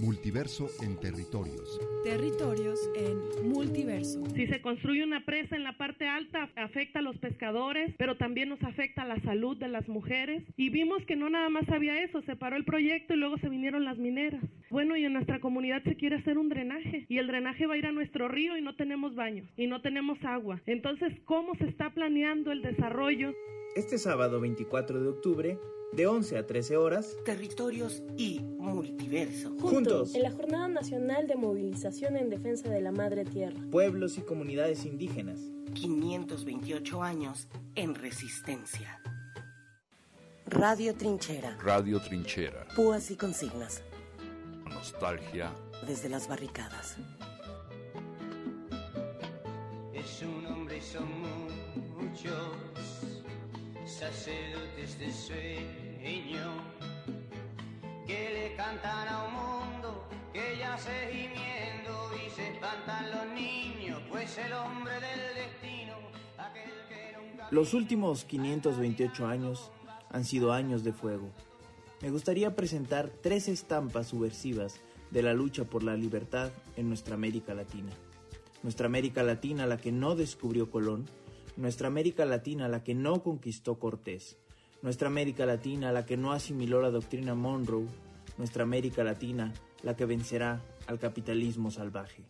Multiverso en territorios. Territorios en multiverso. Si se construye una presa en la parte alta, afecta a los pescadores, pero también nos afecta a la salud de las mujeres. Y vimos que no nada más había eso, se paró el proyecto y luego se vinieron las mineras. Bueno, y en nuestra comunidad se quiere hacer un drenaje y el drenaje va a ir a nuestro río y no tenemos baño y no tenemos agua. Entonces, ¿cómo se está planeando el desarrollo? Este sábado 24 de octubre, de 11 a 13 horas, Territorios y Multiverso. Juntos. En la Jornada Nacional de Movilización en Defensa de la Madre Tierra. pueblos y comunidades indígenas. 528 años en resistencia. Radio Trinchera. Radio Trinchera. Púas y consignas. Nostalgia. Desde las barricadas. Es un hombre y son muchos los niños, pues el. Los últimos 528 años han sido años de fuego. Me gustaría presentar tres estampas subversivas de la lucha por la libertad en nuestra América Latina. Nuestra América Latina la que no descubrió Colón, nuestra América Latina la que no conquistó Cortés, nuestra América Latina la que no asimiló la doctrina Monroe, nuestra América Latina la que vencerá al capitalismo salvaje.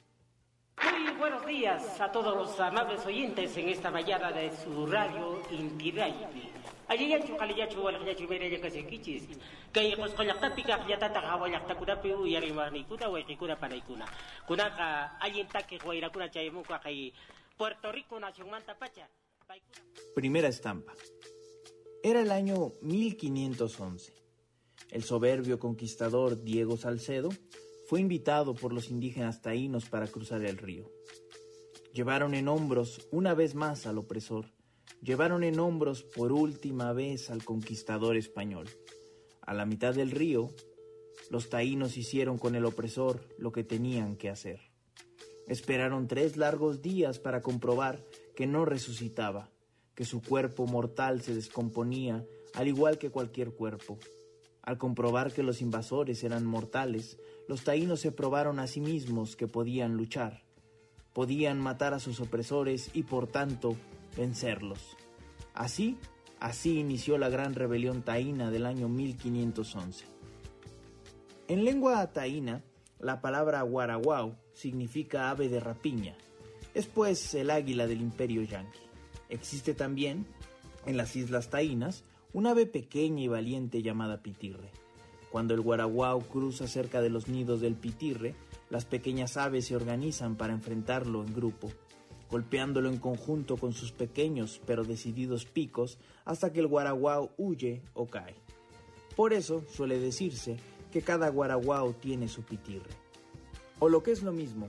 Muy buenos días a todos los amables oyentes en esta mañana de su radio Inti Raymi. Ayayachu kaliyachu walakyachu mereya kasikichis. Kay qosqollaqtapi kaqllatata qhawallaqtakunapi uyarimarniykuna wayqikuna panaykuna. Kunaqa allintaki wayrakuna chaymunqa kay Puerto Rico nacionmanta pacha. Primera estampa. Era el año 1511. El soberbio conquistador Diego Salcedo fue invitado por los indígenas taínos para cruzar el río. Llevaron en hombros una vez más al opresor, llevaron en hombros por última vez al conquistador español. A la mitad del río, los taínos hicieron con el opresor lo que tenían que hacer. Esperaron tres largos días para comprobar que no resucitaba, que su cuerpo mortal se descomponía al igual que cualquier cuerpo. Al comprobar que los invasores eran mortales, los taínos se probaron a sí mismos que podían luchar, podían matar a sus opresores y por tanto vencerlos. Así, así inició la gran rebelión taína del año 1511. En lengua taína, la palabra guaraguao significa ave de rapiña. Es pues el águila del imperio yanqui. Existe también, en las islas taínas, un ave pequeña y valiente llamada pitirre. Cuando el guaraguao cruza cerca de los nidos del pitirre, las pequeñas aves se organizan para enfrentarlo en grupo, golpeándolo en conjunto con sus pequeños pero decididos picos hasta que el guaraguao huye o cae. Por eso suele decirse que cada guaraguao tiene su pitirre. O lo que es lo mismo,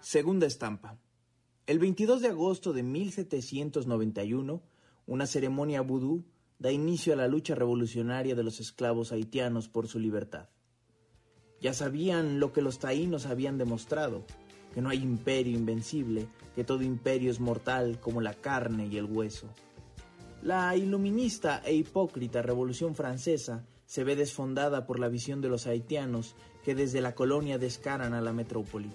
Segunda estampa. El 22 de agosto de 1791, una ceremonia vudú da inicio a la lucha revolucionaria de los esclavos haitianos por su libertad. Ya sabían lo que los taínos habían demostrado, que no hay imperio invencible, que todo imperio es mortal como la carne y el hueso. La iluminista e hipócrita Revolución Francesa se ve desfondada por la visión de los haitianos que desde la colonia descaran a la metrópoli.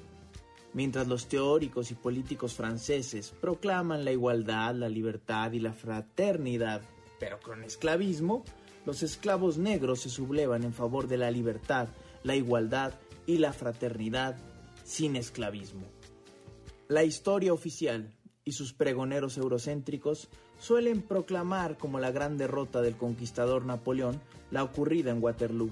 Mientras los teóricos y políticos franceses proclaman la igualdad, la libertad y la fraternidad, pero con esclavismo, los esclavos negros se sublevan en favor de la libertad, la igualdad y la fraternidad sin esclavismo. La historia oficial y sus pregoneros eurocéntricos suelen proclamar como la gran derrota del conquistador Napoleón la ocurrida en Waterloo.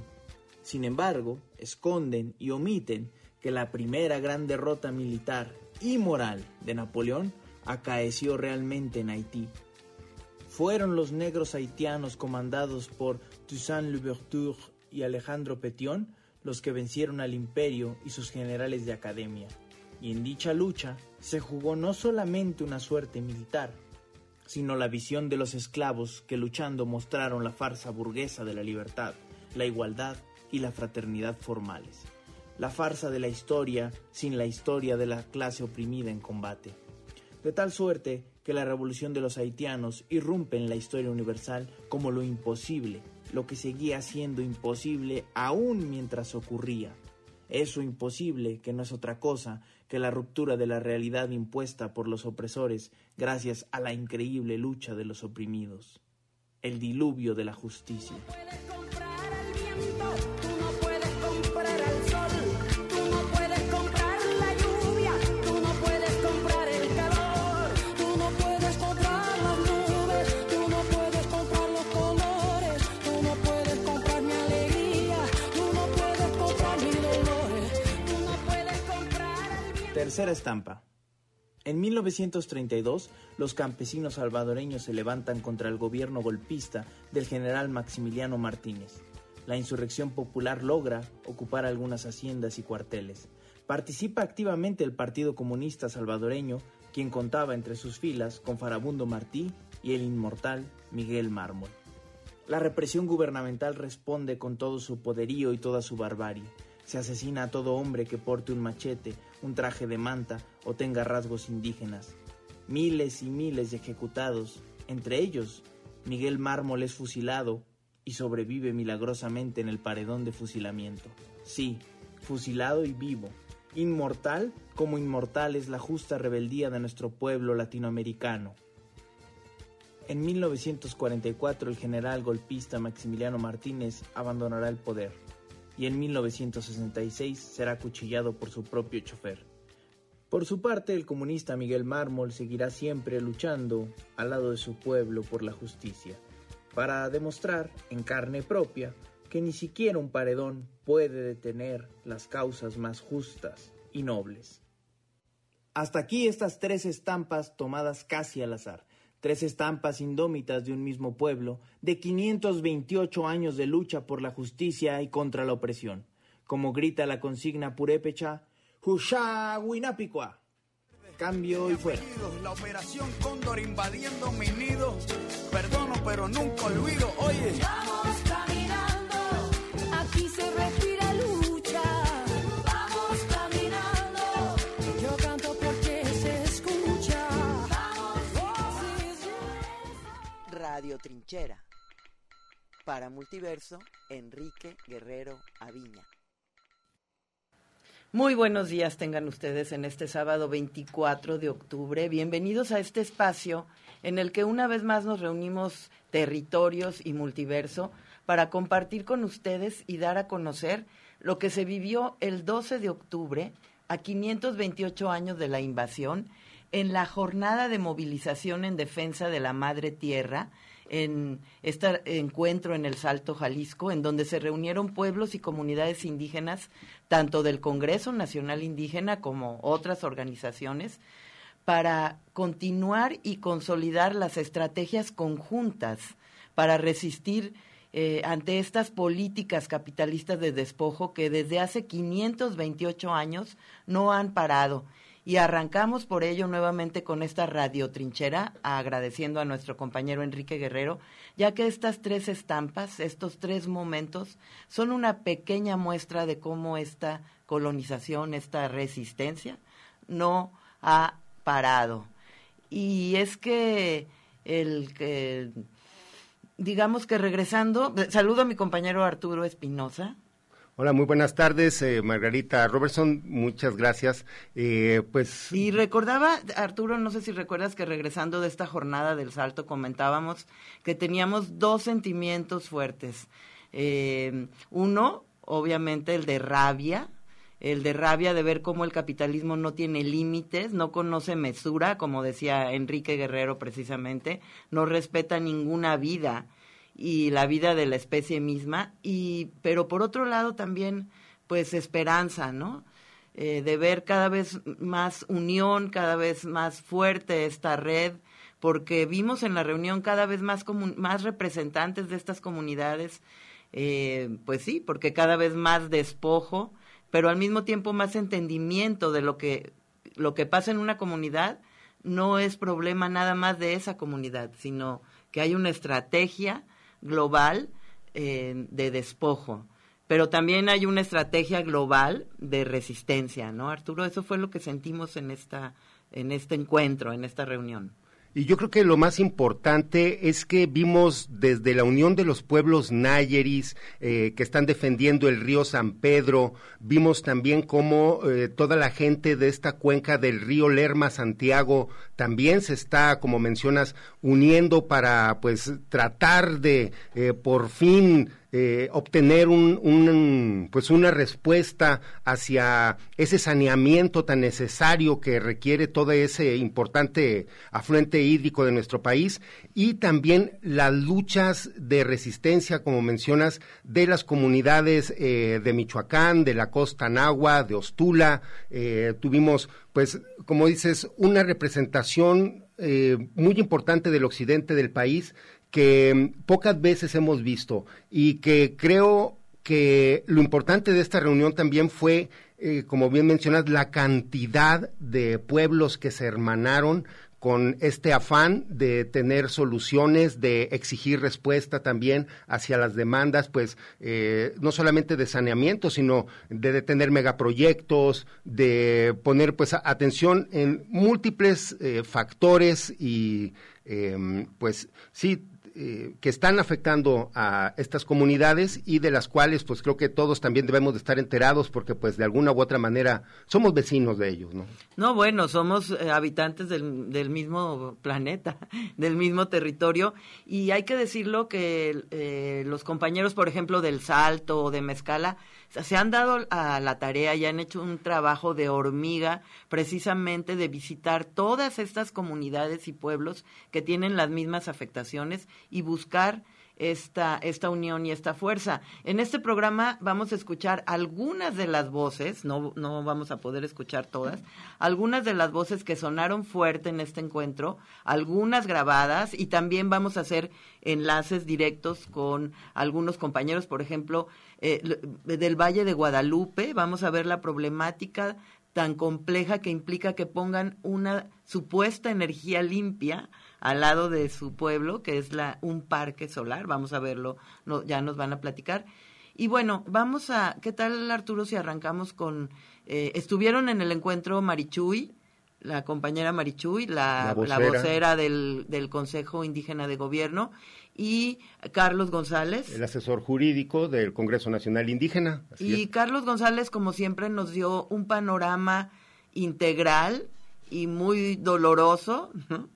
Sin embargo, esconden y omiten que la primera gran derrota militar y moral de Napoleón acaeció realmente en Haití. Fueron los negros haitianos comandados por Toussaint Louverture y Alejandro Petión los que vencieron al imperio y sus generales de academia. Y en dicha lucha se jugó no solamente una suerte militar, sino la visión de los esclavos que luchando mostraron la farsa burguesa de la libertad, la igualdad y la fraternidad formales. La farsa de la historia sin la historia de la clase oprimida en combate. De tal suerte que la revolución de los haitianos irrumpe en la historia universal como lo imposible, lo que seguía siendo imposible aún mientras ocurría. Eso imposible que no es otra cosa que la ruptura de la realidad impuesta por los opresores gracias a la increíble lucha de los oprimidos. El diluvio de la justicia. Tercera estampa. En 1932, los campesinos salvadoreños se levantan contra el gobierno golpista del general Maximiliano Martínez. La insurrección popular logra ocupar algunas haciendas y cuarteles. Participa activamente el Partido Comunista Salvadoreño, quien contaba entre sus filas con Farabundo Martí y el inmortal Miguel Mármol. La represión gubernamental responde con todo su poderío y toda su barbarie. Se asesina a todo hombre que porte un machete, un traje de manta o tenga rasgos indígenas. Miles y miles de ejecutados, entre ellos Miguel Mármol es fusilado y sobrevive milagrosamente en el paredón de fusilamiento. Sí, fusilado y vivo. Inmortal como inmortal es la justa rebeldía de nuestro pueblo latinoamericano. En 1944 el general golpista Maximiliano Martínez abandonará el poder y en 1966 será acuchillado por su propio chofer. Por su parte, el comunista Miguel Mármol seguirá siempre luchando al lado de su pueblo por la justicia, para demostrar en carne propia que ni siquiera un paredón puede detener las causas más justas y nobles. Hasta aquí estas tres estampas tomadas casi al azar, tres estampas indómitas de un mismo pueblo, de 528 años de lucha por la justicia y contra la opresión. Como grita la consigna purépecha, Hushá Winapicua. Cambio y fuera. La operación Cóndor invadiendo mi nido. Perdono, pero nunca olvido. Oye. Radio Trinchera. Para Multiverso, Enrique Guerrero Aviña. Muy buenos días tengan ustedes en este sábado 24 de octubre. Bienvenidos a este espacio en el que una vez más nos reunimos territorios y multiverso para compartir con ustedes y dar a conocer lo que se vivió el 12 de octubre a 528 años de la invasión en la jornada de movilización en defensa de la madre tierra en este encuentro en el Salto Jalisco, en donde se reunieron pueblos y comunidades indígenas, tanto del Congreso Nacional Indígena como otras organizaciones, para continuar y consolidar las estrategias conjuntas para resistir eh, ante estas políticas capitalistas de despojo que desde hace 528 años no han parado y arrancamos por ello nuevamente con esta radio trinchera, agradeciendo a nuestro compañero Enrique Guerrero, ya que estas tres estampas, estos tres momentos, son una pequeña muestra de cómo esta colonización, esta resistencia, no ha parado. Y es que el que, digamos que regresando, saludo a mi compañero Arturo Espinosa, Hola, muy buenas tardes, eh, Margarita Robertson, muchas gracias. Eh, pues y recordaba Arturo, no sé si recuerdas que regresando de esta jornada del Salto comentábamos que teníamos dos sentimientos fuertes. Eh, uno, obviamente, el de rabia, el de rabia de ver cómo el capitalismo no tiene límites, no conoce mesura, como decía Enrique Guerrero precisamente, no respeta ninguna vida y la vida de la especie misma. Y pero por otro lado también pues esperanza no eh, de ver cada vez más unión cada vez más fuerte esta red porque vimos en la reunión cada vez más más representantes de estas comunidades eh, pues sí, porque cada vez más despojo, pero al mismo tiempo más entendimiento de lo que, lo que pasa en una comunidad no es problema nada más de esa comunidad, sino que hay una estrategia global eh, de despojo. Pero también hay una estrategia global de resistencia, ¿no, Arturo? Eso fue lo que sentimos en esta, en este encuentro, en esta reunión. Y yo creo que lo más importante es que vimos desde la Unión de los Pueblos Nayeris, eh, que están defendiendo el río San Pedro, vimos también cómo eh, toda la gente de esta cuenca del río Lerma Santiago también se está, como mencionas, uniendo para pues tratar de eh, por fin eh, obtener un, pues una respuesta hacia ese saneamiento tan necesario que requiere todo ese importante afluente hídrico de nuestro país y también las luchas de resistencia, como mencionas, de las comunidades eh, de Michoacán, de la costa Nahua, de Ostula. Eh, tuvimos, pues, como dices, una representación muy importante del occidente del país que pocas veces hemos visto y que creo que lo importante de esta reunión también fue, eh, como bien mencionas, la cantidad de pueblos que se hermanaron con este afán de tener soluciones, de exigir respuesta también hacia las demandas, pues eh, no solamente de saneamiento, sino de detener megaproyectos, de poner pues atención en múltiples eh, factores y pues sí eh, que están afectando a estas comunidades y de las cuales pues creo que todos también debemos de estar enterados porque pues de alguna u otra manera somos vecinos de ellos, ¿no? No, bueno, somos eh, habitantes del, del, mismo planeta, del mismo territorio y hay que decirlo que eh, los compañeros, por ejemplo, del Salto o de Mezcala, se han dado a la tarea y han hecho un trabajo de hormiga precisamente de visitar todas estas comunidades y pueblos que tienen las mismas afectaciones y buscar esta, esta unión y esta fuerza. En este programa vamos a escuchar algunas de las voces, no, no vamos a poder escuchar todas, algunas de las voces que sonaron fuerte en este encuentro, algunas grabadas y también vamos a hacer enlaces directos con algunos compañeros, por ejemplo, eh, del Valle de Guadalupe, vamos a ver la problemática tan compleja que implica que pongan una supuesta energía limpia al lado de su pueblo, que es la, un parque solar. Vamos a verlo, no, ya nos van a platicar. Y bueno, vamos a, ¿qué tal Arturo si arrancamos con, eh, estuvieron en el encuentro Marichuy, la compañera Marichuy, la, la vocera, del, del, Consejo Indígena de Gobierno, y Carlos González. El asesor jurídico del Congreso Nacional Indígena. y Carlos González, como siempre, nos dio un panorama integral y muy doloroso, ¿no?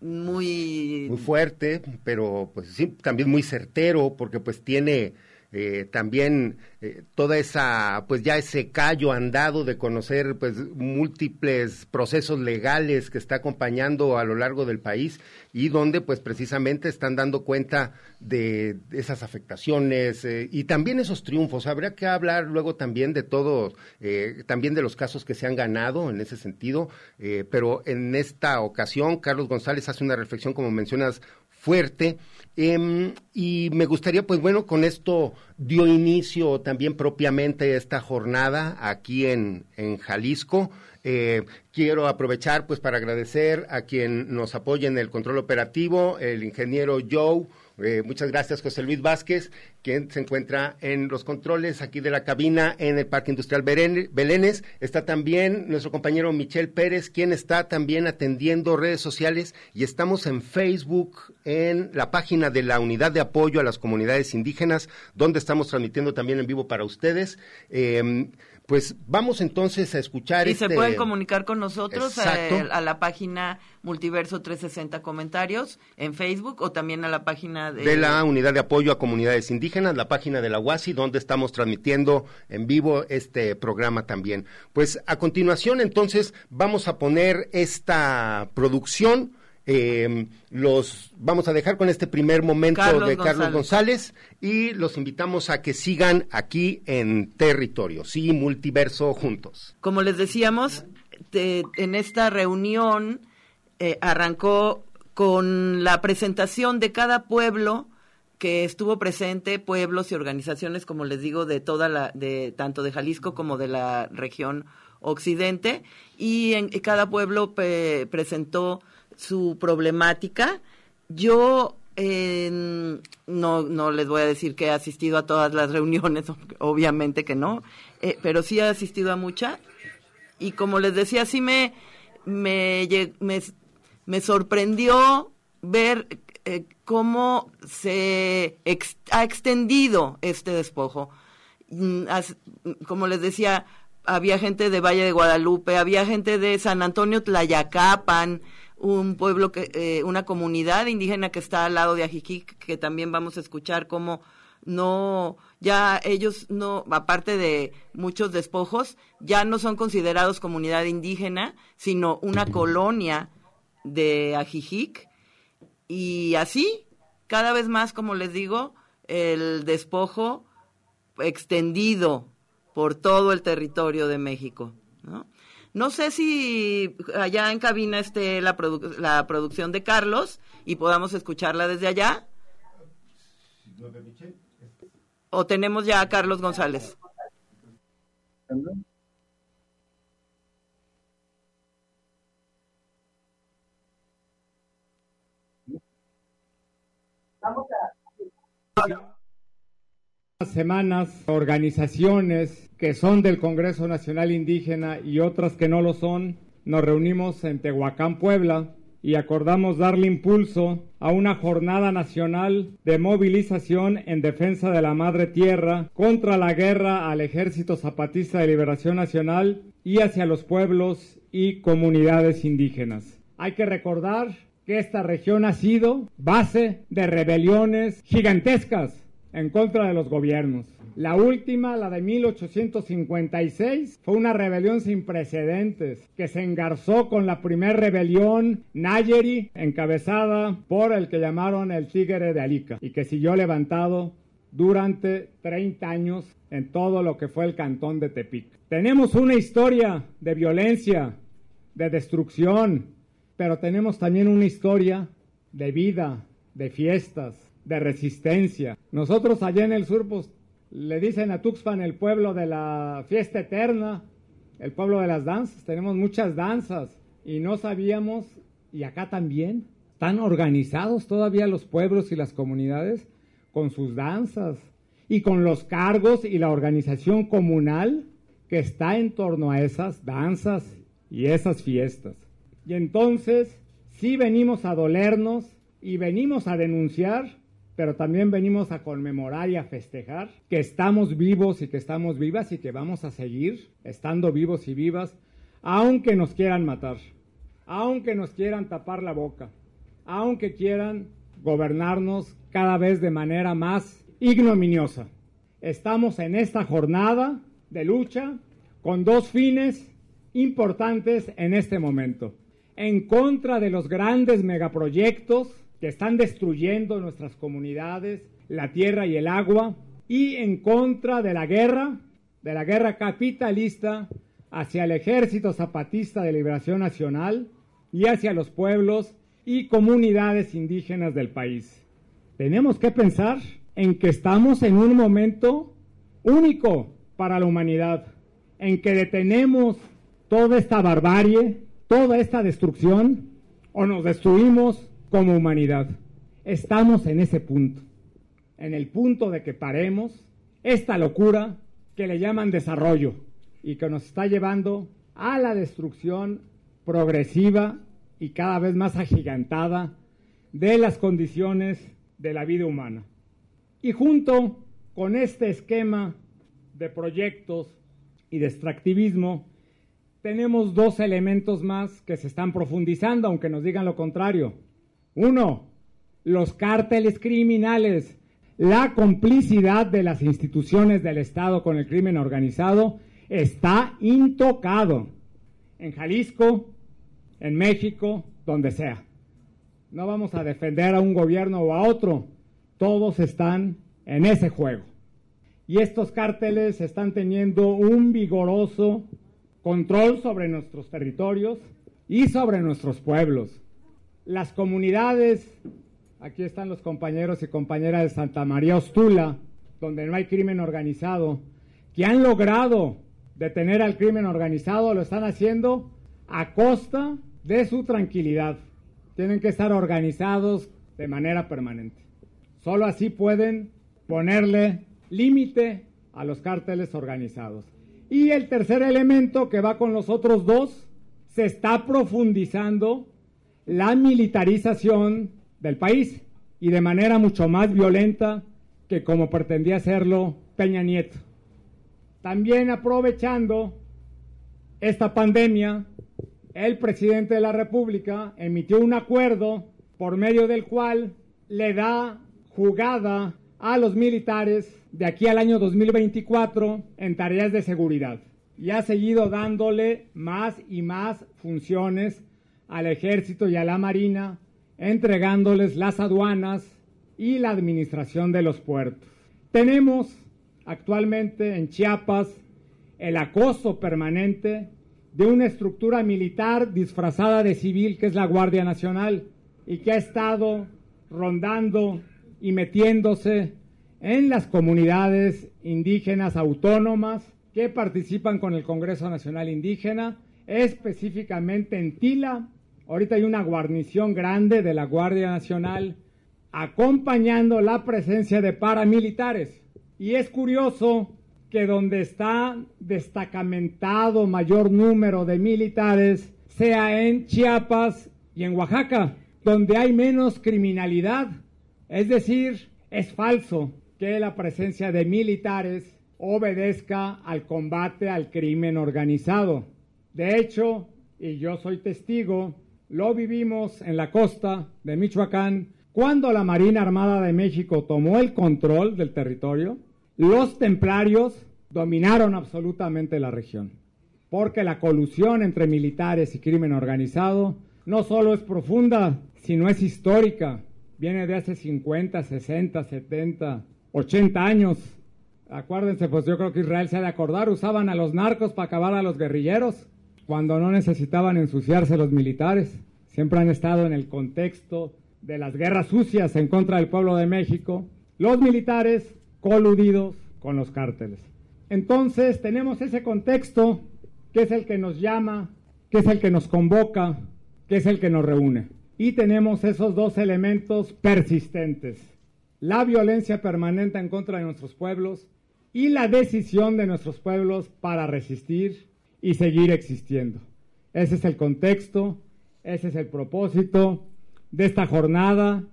Muy... Muy fuerte, pero pues sí, también muy certero, porque pues tiene eh, también eh, toda esa, pues ya ese callo andado de conocer pues múltiples procesos legales que está acompañando a lo largo del país y donde pues precisamente están dando cuenta de, esas afectaciones eh, y también esos triunfos. Habría que hablar luego también de todo, también de los casos que se han ganado en ese sentido, pero en esta ocasión Carlos González hace una reflexión, como mencionas, fuerte. Em, y me gustaría, pues bueno, con esto dio inicio también propiamente esta jornada aquí en, en Jalisco. Eh, quiero aprovechar pues para agradecer a quien nos apoya en el control operativo, el ingeniero Joe eh, muchas gracias, José Luis Vázquez, quien se encuentra en los controles aquí de la cabina en el Parque Industrial Belénes. Está también nuestro compañero Michel Pérez, quien está también atendiendo redes sociales y estamos en Facebook, en la página de la Unidad de Apoyo a las Comunidades Indígenas, donde estamos transmitiendo también en vivo para ustedes. Eh, pues vamos entonces a escuchar. Y se este pueden comunicar con nosotros eh, a, la página Multiverso 360 Comentarios en Facebook o también a la página de... de la Unidad de Apoyo a Comunidades Indígenas, la página de la UASI, donde estamos transmitiendo en vivo este programa también. Pues a continuación entonces vamos a poner esta producción eh, los vamos a dejar con este primer momento de Carlos González y los invitamos a que sigan aquí en Territorio, sí, multiverso juntos. Como les decíamos, en esta reunión eh, arrancó con la presentación de cada pueblo que estuvo presente pueblos y organizaciones, como les digo, de toda la, de tanto de Jalisco como de la región occidente, y en cada pueblo presentó su problemática. Yo no, no les voy a decir que he asistido a todas las reuniones, obviamente que no, eh, pero sí he asistido a muchas. Y como les decía, sí me, me, me, sorprendió ver eh, cómo se ha extendido este despojo. Mm, como les decía, había gente de Valle de Guadalupe, había gente de San Antonio Tlayacapan, un pueblo que, eh, una comunidad indígena que está al lado de Ajijic, que también vamos a escuchar cómo no, ya ellos no, aparte de muchos despojos, ya no son considerados comunidad indígena, sino una colonia de Ajijic. Y así, cada vez más, como les digo, el despojo extendido por todo el territorio de México. ¿no? No sé si allá en cabina esté la, la producción de Carlos y podamos escucharla desde allá. ¿O tenemos ya a Carlos González? Vamos a... Semanas, organizaciones, que son del Congreso Nacional Indígena y otras que no lo son, nos reunimos en Tehuacán, Puebla, y acordamos darle impulso a una jornada nacional de movilización en defensa de la madre tierra contra la guerra al Ejército Zapatista de Liberación Nacional y hacia los pueblos y comunidades indígenas. Hay que recordar que esta región ha sido base de rebeliones gigantescas en contra de los gobiernos. La última, la de 1856, fue una rebelión sin precedentes que se engarzó con la primera rebelión Nayeri, encabezada por el que llamaron el Tigre de Alica y que siguió levantado durante 30 años en todo lo que fue el cantón de Tepic. Tenemos una historia de violencia, de destrucción, pero tenemos también una historia de vida, de fiestas, de resistencia. Nosotros allá en el sur pues, le dicen a Tuxpan el pueblo de la fiesta eterna, el pueblo de las danzas. Tenemos muchas danzas y no sabíamos, y acá también, están organizados todavía los pueblos y las comunidades con sus danzas y con los cargos y la organización comunal que está en torno a esas danzas y esas fiestas. Y entonces sí venimos a dolernos y venimos a denunciar pero también venimos a conmemorar y a festejar que estamos vivos y que estamos vivas y que vamos a seguir estando vivos y vivas, aunque nos quieran matar, aunque nos quieran tapar la boca, aunque quieran gobernarnos cada vez de manera más ignominiosa. Estamos en esta jornada de lucha con dos fines importantes en este momento. En contra de los grandes megaproyectos que están destruyendo nuestras comunidades, la tierra y el agua, y en contra de la guerra, de la guerra capitalista hacia el Ejército Zapatista de Liberación Nacional y hacia los pueblos y comunidades indígenas del país. Tenemos que pensar en que estamos en un momento único para la humanidad, en que detenemos toda esta barbarie, toda esta destrucción, o nos destruimos como humanidad. Estamos en ese punto, en el punto de que paremos esta locura que le llaman desarrollo y que nos está llevando a la destrucción progresiva y cada vez más agigantada de las condiciones de la vida humana. Y junto con este esquema de proyectos y de extractivismo, tenemos dos elementos más que se están profundizando, aunque nos digan lo contrario. Uno, los cárteles criminales, la complicidad de las instituciones del Estado con el crimen organizado está intocado en Jalisco, en México, donde sea. No vamos a defender a un gobierno o a otro, todos están en ese juego. Y estos cárteles están teniendo un vigoroso control sobre nuestros territorios y sobre nuestros pueblos las comunidades aquí están los compañeros y compañeras de Santa María Ostula, donde no hay crimen organizado, que han logrado detener al crimen organizado, lo están haciendo a costa de su tranquilidad. Tienen que estar organizados de manera permanente. Solo así pueden ponerle límite a los cárteles organizados. Y el tercer elemento que va con los otros dos, se está profundizando la militarización del país y de manera mucho más violenta que como pretendía hacerlo Peña Nieto. También aprovechando esta pandemia, el presidente de la República emitió un acuerdo por medio del cual le da jugada a los militares de aquí al año 2024 en tareas de seguridad y ha seguido dándole más y más funciones al ejército y a la marina, entregándoles las aduanas y la administración de los puertos. Tenemos actualmente en Chiapas el acoso permanente de una estructura militar disfrazada de civil que es la Guardia Nacional y que ha estado rondando y metiéndose en las comunidades indígenas autónomas que participan con el Congreso Nacional Indígena, específicamente en Tila. Ahorita hay una guarnición grande de la Guardia Nacional acompañando la presencia de paramilitares. Y es curioso que donde está destacamentado mayor número de militares sea en Chiapas y en Oaxaca, donde hay menos criminalidad. Es decir, es falso que la presencia de militares obedezca al combate al crimen organizado. De hecho, y yo soy testigo, lo vivimos en la costa de Michoacán cuando la Marina Armada de México tomó el control del territorio. Los templarios dominaron absolutamente la región, porque la colusión entre militares y crimen organizado no solo es profunda, sino es histórica. Viene de hace 50, 60, 70, 80 años. Acuérdense, pues yo creo que Israel se ha de acordar, usaban a los narcos para acabar a los guerrilleros cuando no necesitaban ensuciarse los militares. Siempre han estado en el contexto de las guerras sucias en contra del pueblo de México, los militares coludidos con los cárteles. Entonces tenemos ese contexto que es el que nos llama, que es el que nos convoca, que es el que nos reúne. Y tenemos esos dos elementos persistentes la violencia permanente en contra de nuestros pueblos y la decisión de nuestros pueblos para resistir y seguir existiendo. Ese es el contexto, ese es el propósito de esta jornada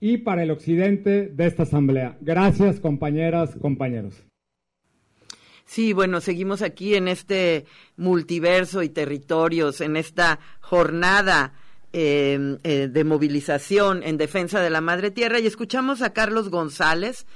y para el occidente de esta asamblea. Gracias, compañeras, compañeros. Sí, bueno, seguimos aquí en este multiverso y territorios, en esta jornada Em, eh, de movilización en defensa de la madre tierra y escuchamos a Carlos González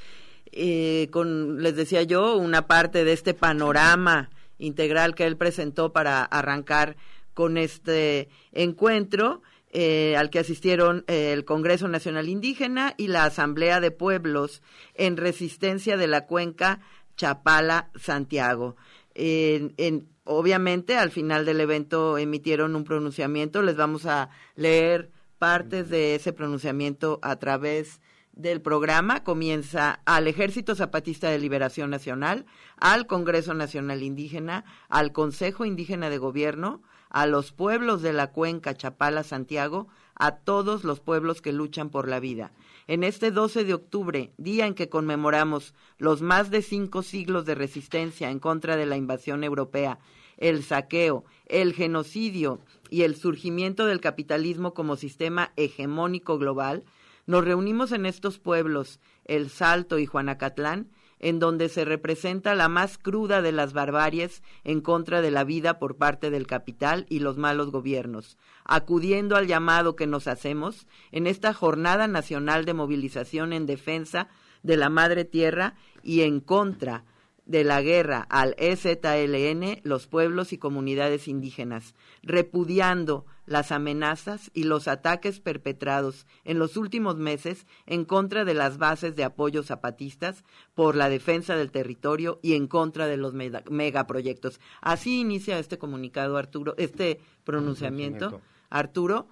eh, con, les decía yo, una parte de este panorama integral que él presentó para arrancar con este encuentro. Eh, al que asistieron el Congreso Nacional Indígena y la Asamblea de Pueblos en resistencia de la cuenca Chapala-Santiago. en, obviamente al final del evento emitieron un pronunciamiento, les vamos a leer partes de ese pronunciamiento a través del programa. Comienza al Ejército Zapatista de Liberación Nacional, al Congreso Nacional Indígena, al Consejo Indígena de Gobierno, a los pueblos de la cuenca Chapala Santiago, a todos los pueblos que luchan por la vida. En este 12 de octubre, día en que conmemoramos los más de cinco siglos de resistencia en contra de la invasión europea el saqueo, el genocidio y el surgimiento del capitalismo como sistema hegemónico global, nos reunimos en estos pueblos, El Salto y Juanacatlán, en donde se representa la más cruda de las barbaries en contra de la vida por parte del capital y los malos gobiernos, acudiendo al llamado que nos hacemos en esta jornada nacional de movilización en defensa de la madre tierra y en contra de la guerra al EZLN los pueblos y comunidades indígenas, repudiando las amenazas y los ataques perpetrados en los últimos meses en contra de las bases de apoyo zapatistas por la defensa del territorio y en contra de los megaproyectos. Así inicia este comunicado Arturo, este pronunciamiento Arturo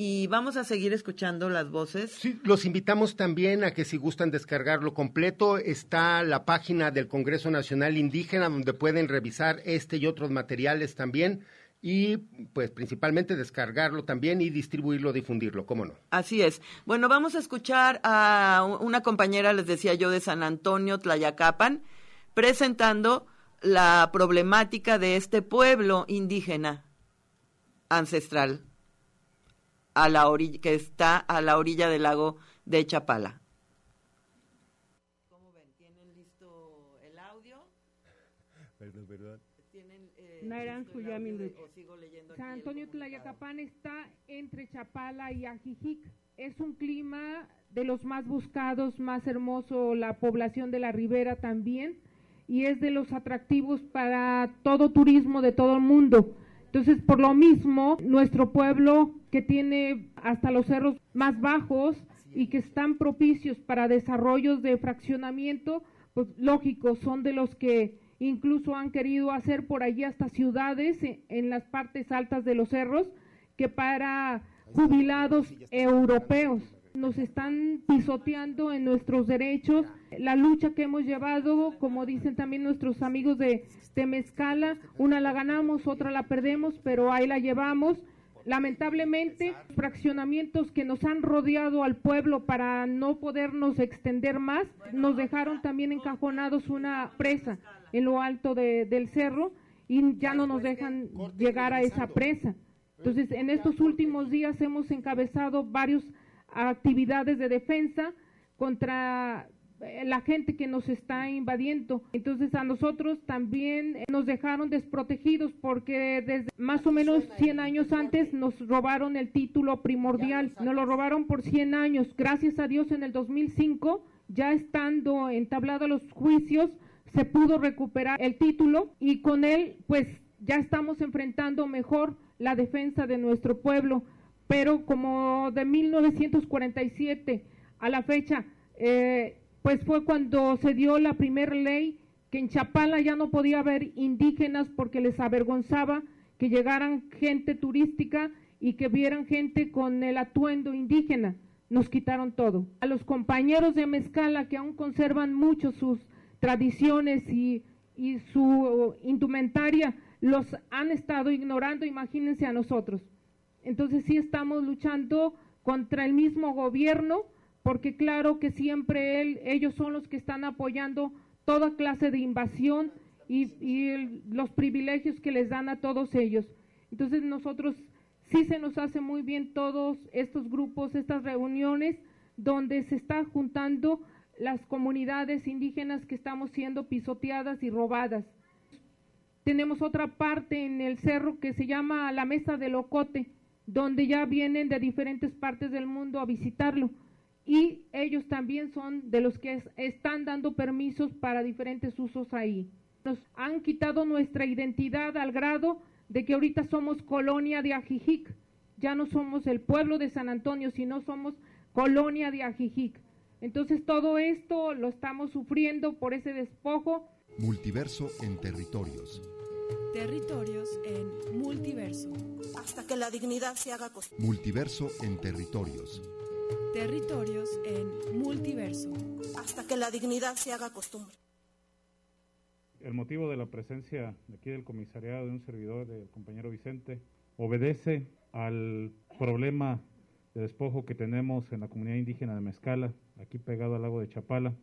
y vamos a seguir escuchando las voces. Sí, los invitamos también a que si gustan descargarlo completo, está la página del Congreso Nacional Indígena donde pueden revisar este y otros materiales también y pues principalmente descargarlo también y distribuirlo, difundirlo, ¿cómo no? Así es. Bueno, vamos a escuchar a una compañera, les decía yo, de San Antonio, Tlayacapan, presentando la problemática de este pueblo indígena ancestral a la orilla, que está a la orilla del lago de Chapala. ¿Cómo ven? ¿Tienen listo el audio? Perdón, perdón. ¿Tienen eh, Nairan listo el audio Suyami de- Luch. o sigo leyendo aquí San Antonio? Tlayacapán está entre Chapala y Ajijic. Es un clima de los más buscados, más hermoso, la población de la ribera también, y es de los atractivos para todo turismo de todo el mundo. Entonces, por lo mismo, nuestro pueblo que tiene hasta los cerros más bajos y que están propicios para desarrollos de fraccionamiento, pues lógico, son de los que incluso han querido hacer por allí hasta ciudades en, en las partes altas de los cerros que para jubilados europeos nos están pisoteando en nuestros derechos. La lucha que hemos llevado, como dicen también nuestros amigos de Temescala, una la ganamos, otra la perdemos, pero ahí la llevamos. Lamentablemente, fraccionamientos que nos han rodeado al pueblo para no podernos extender más, nos dejaron también encajonados una presa en lo alto de- del cerro y ya no nos dejan llegar a esa presa. Entonces, en estos últimos días hemos encabezado varias actividades de defensa contra eh, la gente que nos está invadiendo. Entonces a nosotros también nos dejaron desprotegidos porque desde más o menos 100 años antes nos robaron el título primordial. Nos lo robaron por 100 años. Gracias a Dios en el 2005, ya estando entablados los juicios, se pudo recuperar el título y con él pues ya estamos enfrentando mejor la defensa de nuestro pueblo. Pero como de 1947 a la fecha, eh, pues fue cuando se dio la primera ley que en Chapala ya no podía haber indígenas porque les avergonzaba que llegaran gente turística y que vieran gente con el atuendo indígena. Nos quitaron todo. A los compañeros de Mezcala que aún conservan mucho sus tradiciones y, y su indumentaria, los han estado ignorando, imagínense a nosotros. Entonces sí estamos luchando contra el mismo gobierno, porque claro que siempre él, ellos son los que están apoyando toda clase de invasión y, los privilegios que les dan a todos ellos. Entonces nosotros sí se nos hace muy bien todos estos grupos, estas reuniones, donde se está juntando las comunidades indígenas que estamos siendo pisoteadas y robadas. Tenemos otra parte en el cerro que se llama la Mesa del Ocote, donde ya vienen de diferentes partes del mundo a visitarlo. Y ellos también son de los que es- están dando permisos para diferentes usos ahí. Nos han quitado nuestra identidad al grado de que ahorita somos colonia de Ajijic. Ya no somos el pueblo de San Antonio, sino somos colonia de Ajijic. Entonces todo esto lo estamos sufriendo por ese despojo Multiverso en territorios. Territorios en multiverso. Hasta que la dignidad se haga costumbre. Multiverso en territorios. Territorios en multiverso. Hasta que la dignidad se haga costumbre. El motivo de la presencia de aquí del comisariado de un servidor, del compañero Vicente, obedece al problema de despojo que tenemos en la comunidad indígena de Mezcala, aquí pegado al lago de Chapala,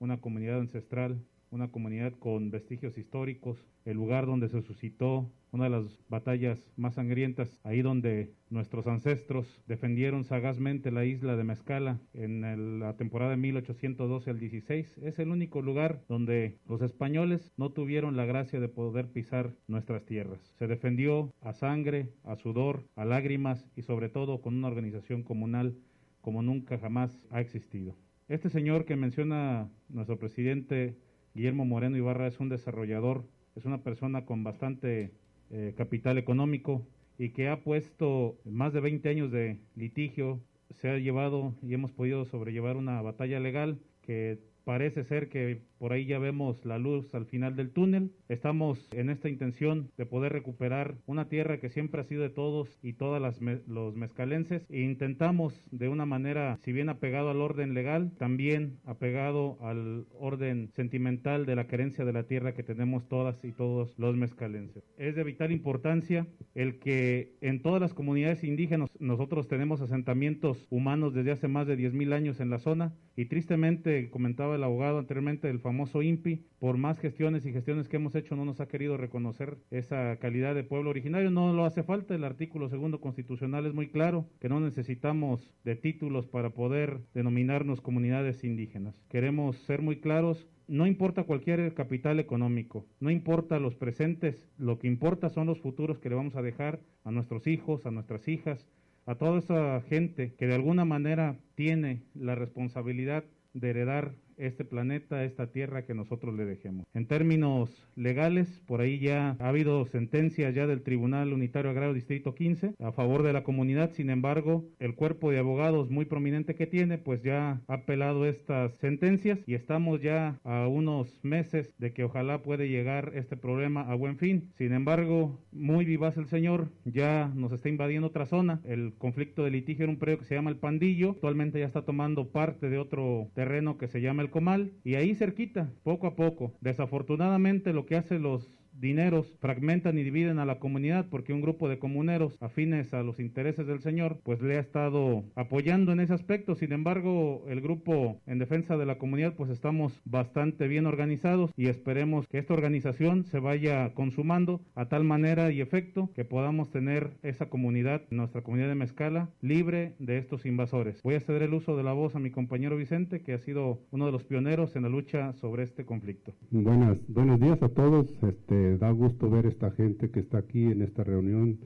una comunidad ancestral, una comunidad con vestigios históricos, el lugar donde se suscitó una de las batallas más sangrientas, ahí donde nuestros ancestros defendieron sagazmente la isla de Mezcala en la temporada de 1812 al 16. Es el único lugar donde los españoles no tuvieron la gracia de poder pisar nuestras tierras. Se defendió a sangre, a sudor, a lágrimas y sobre todo con una organización comunal como nunca jamás ha existido. Este señor que menciona nuestro presidente Guillermo Moreno Ibarra es un desarrollador, es una persona con bastante eh, capital económico y que ha puesto más de 20 años de litigio, se ha llevado y hemos podido sobrellevar una batalla legal que parece ser que por ahí ya vemos la luz al final del túnel. Estamos en esta intención de poder recuperar una tierra que siempre ha sido de todos y todas las los mezcalenses e intentamos de una manera, si bien apegado al orden legal, también apegado al orden sentimental de la querencia de la tierra que tenemos todas y todos los mezcalenses. Es de vital importancia el que en todas las comunidades indígenas nosotros tenemos asentamientos humanos desde hace más de 10.000 años en la zona y tristemente, comentaba el abogado anteriormente, el famoso INPI, por más gestiones y gestiones que hemos hecho no nos ha querido reconocer esa calidad de pueblo originario. No lo hace falta, el artículo segundo constitucional es muy claro que no necesitamos de títulos para poder denominarnos comunidades indígenas. Queremos ser muy claros, no importa cualquier capital económico, no importa los presentes, lo que importa son los futuros que le vamos a dejar a nuestros hijos, a nuestras hijas, a toda esa gente que de alguna manera tiene la responsabilidad de heredar este planeta, esta tierra que nosotros le dejemos. En términos legales, por ahí ya ha habido sentencias ya del Tribunal Unitario Agrario Distrito 15 a favor de la comunidad, sin embargo, el cuerpo de abogados muy prominente que tiene, pues ya ha apelado estas sentencias y estamos ya a unos meses de que ojalá puede llegar este problema a buen fin. Sin embargo, muy vivaz el señor, ya nos está invadiendo otra zona, el conflicto de litigio en un predio que se llama El Pandillo, actualmente ya está tomando parte de otro terreno que se llama Comal y ahí cerquita, poco a poco. Desafortunadamente lo que hacen los dineros fragmentan y dividen a la comunidad porque un grupo de comuneros afines a los intereses del señor pues le ha estado apoyando en ese aspecto. Sin embargo, el grupo en defensa de la comunidad pues estamos bastante bien organizados y esperemos que esta organización se vaya consumando a tal manera y efecto que podamos tener esa comunidad, nuestra comunidad de Mezcala, libre de estos invasores. Voy a ceder el uso de la voz a mi compañero Vicente que ha sido uno de los pioneros en la lucha sobre este conflicto. Buenas, buenos días a todos. Este, da gusto ver esta gente que está aquí en esta reunión,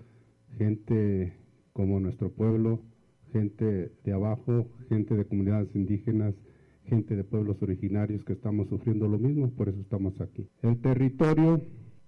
gente como nuestro pueblo, gente de abajo, gente de comunidades indígenas, gente de pueblos originarios que estamos sufriendo lo mismo, por eso estamos aquí. El territorio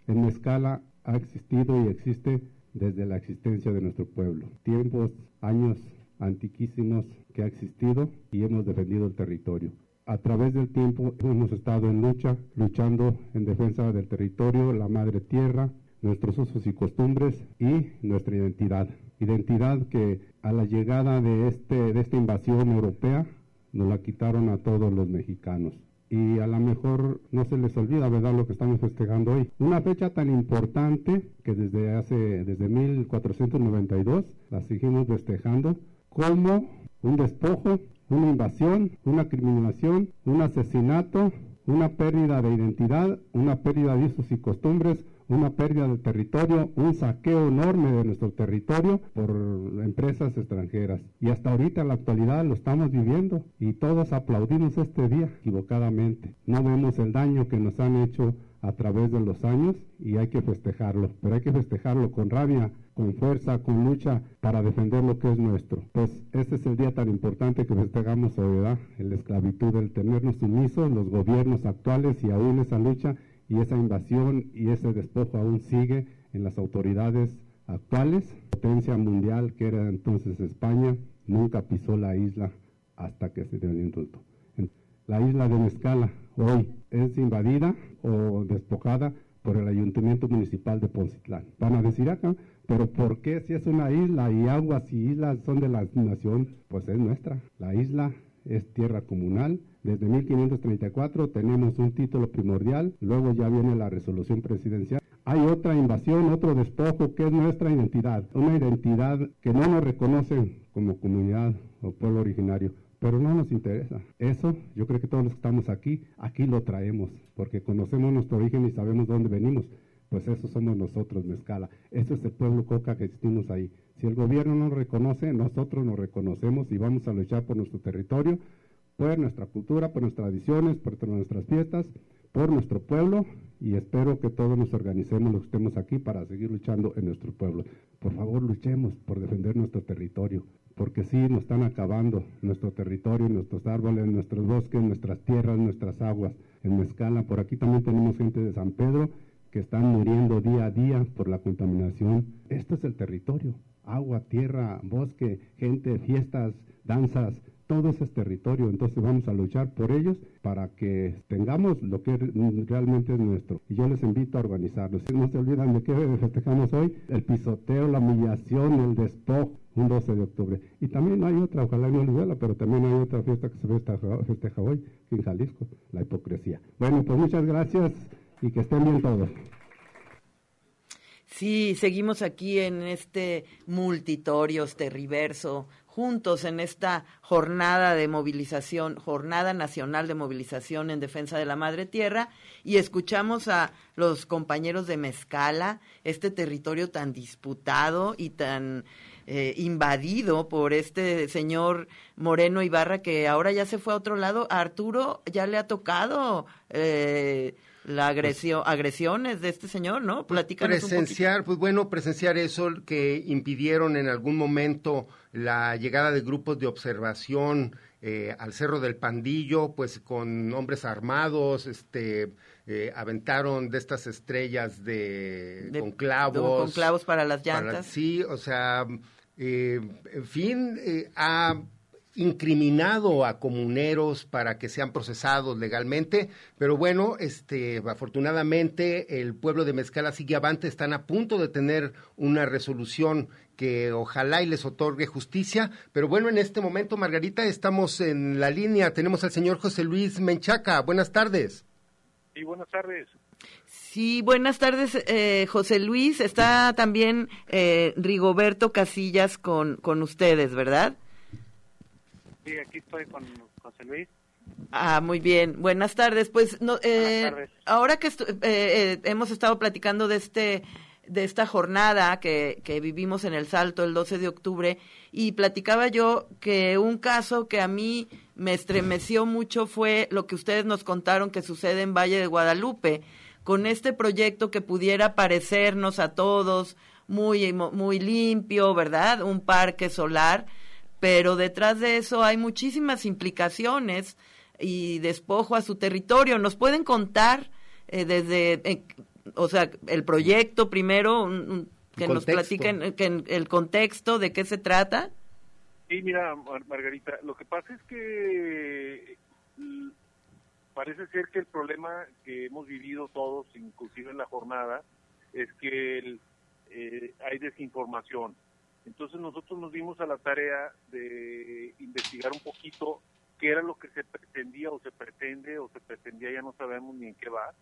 en escala ha existido y existe desde la existencia de nuestro pueblo. Tiempos, años antiquísimos que ha existido y hemos defendido el territorio a través del tiempo hemos estado en lucha, luchando en defensa del territorio, la madre tierra, nuestros usos y costumbres y nuestra identidad. Identidad que a la llegada de, este, de esta invasión europea nos la quitaron a todos los mexicanos. Y a lo mejor no se les olvida, ¿verdad?, lo que estamos festejando hoy. Una fecha tan importante que desde hace, desde 1492 la seguimos festejando como un despojo una invasión, una criminalización, un asesinato, una pérdida de identidad, una pérdida de usos y costumbres, una pérdida de territorio, un saqueo enorme de nuestro territorio por empresas extranjeras. Y hasta ahorita en la actualidad lo estamos viviendo y todos aplaudimos este día equivocadamente. No vemos el daño que nos han hecho a través de los años y hay que festejarlo, pero hay que festejarlo con rabia, con fuerza, con lucha para defender lo que es nuestro. Pues este es el día tan importante que festejamos hoy, ¿verdad? La esclavitud, el tenernos sumisos, los gobiernos actuales y aún esa lucha y esa invasión y ese despojo aún sigue en las autoridades actuales. Potencia mundial que era entonces España nunca pisó la isla hasta que se dio el indulto. La isla de Mezcala hoy es invadida o despojada por el Ayuntamiento Municipal de Poncitlán. Van a decir acá, pero ¿por qué si es una isla y aguas y islas son de la nación? Pues es nuestra. La isla es tierra comunal. Desde 1534 tenemos un título primordial, luego ya viene la resolución presidencial. Hay otra invasión, otro despojo que es nuestra identidad, una identidad que no nos reconocen como comunidad o pueblo originario pero no nos interesa. Eso, yo creo que todos los que estamos aquí, aquí lo traemos, porque conocemos nuestro origen y sabemos dónde venimos. Pues eso somos nosotros, Mezcala. Eso es el pueblo Coca que existimos ahí. Si el gobierno nos reconoce, nosotros nos reconocemos y vamos a luchar por nuestro territorio, por nuestra cultura, por nuestras tradiciones, por nuestras fiestas, por nuestro pueblo y espero que todos nos organicemos los que estemos aquí para seguir luchando en nuestro pueblo. Por favor, luchemos por defender nuestro territorio porque sí nos están acabando nuestro territorio, nuestros árboles, nuestros bosques, nuestras tierras, nuestras aguas. En Mezcala, por aquí también tenemos gente de San Pedro que están muriendo día a día por la contaminación. Esto es el territorio, agua, tierra, bosque, gente, fiestas, danzas, todo ese es territorio, entonces vamos a luchar por ellos para que tengamos lo que realmente es nuestro. Y yo les invito a organizarlos. No se olvidan de qué festejamos hoy, el pisoteo, la humillación, el despojo, un 12 de octubre. Y también hay otra, ojalá no les duela, pero también hay otra fiesta que se festeja, festeja hoy, en Jalisco, la hipocresía. Bueno, pues muchas gracias y que estén bien todos. Sí, seguimos aquí en este multitorios terriverso, juntos en esta jornada de movilización, jornada nacional de movilización en defensa de la madre tierra, y escuchamos a los compañeros de Mezcala, este territorio tan disputado y tan eh, invadido por este señor Moreno Ibarra que ahora ya se fue a otro lado. A Arturo ya le ha tocado eh, la agresión, agresiones de este señor, ¿no? Platícanos presenciar, pues bueno, presenciar eso que impidieron en algún momento la llegada de grupos de observación eh, al Cerro del Pandillo, pues con hombres armados, este, eh, aventaron de estas estrellas de, con clavos. con clavos para las llantas. sí, o sea, eh, en fin, ha incriminado a comuneros para que sean procesados legalmente, pero bueno, este afortunadamente el pueblo de Mezcala sigue avante, están a punto de tener una resolución que ojalá y les otorgue justicia, pero bueno, en este momento Margarita estamos en la línea, tenemos al señor José Luis Menchaca. Buenas tardes. Sí, buenas tardes. Sí, buenas tardes, eh, José Luis. Está también eh, Rigoberto Casillas con, con ustedes, ¿verdad? Sí, aquí estoy con José Luis. Ah, muy bien. Buenas tardes. Pues no, eh, Buenas tardes. ahora que estu- eh, eh, hemos estado platicando de este de esta jornada que, que vivimos en El Salto el 12 de octubre y platicaba yo que un caso que a mí me estremeció mucho fue lo que ustedes nos contaron que sucede en Valle de Guadalupe con este proyecto que pudiera parecernos a todos muy muy limpio, ¿verdad? Un parque solar, pero detrás de eso hay muchísimas implicaciones y despojo a su territorio. ¿Nos pueden contar eh, desde, eh, o sea, el proyecto primero, un- un- que nos platiquen que en- el contexto, de qué se trata? Sí, mira, Mar- Margarita, lo que pasa es que mm, parece ser que el problema que hemos vivido todos, inclusive en la jornada, es que el- eh, hay desinformación. Entonces nosotros nos dimos a la tarea de investigar un poquito qué era lo que se pretendía o se pretende o se pretendía, ya no sabemos ni en qué va,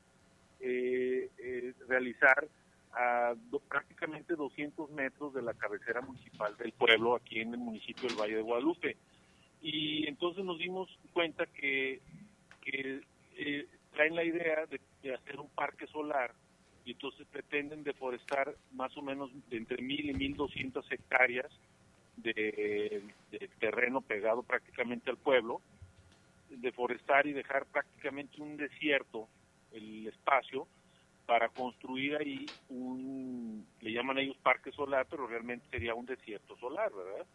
eh, eh, realizar a do- prácticamente 200 metros de la cabecera municipal del pueblo, aquí en el municipio del Valle de Guadalupe. Y entonces nos dimos cuenta que, eh, traen la idea de, de hacer un parque solar y entonces pretenden deforestar más o menos entre 1.000 y 1.200 hectáreas de, terreno pegado prácticamente al pueblo, deforestar y dejar prácticamente un desierto el espacio para construir ahí un, le llaman ellos parque solar, pero realmente sería un desierto solar, ¿verdad?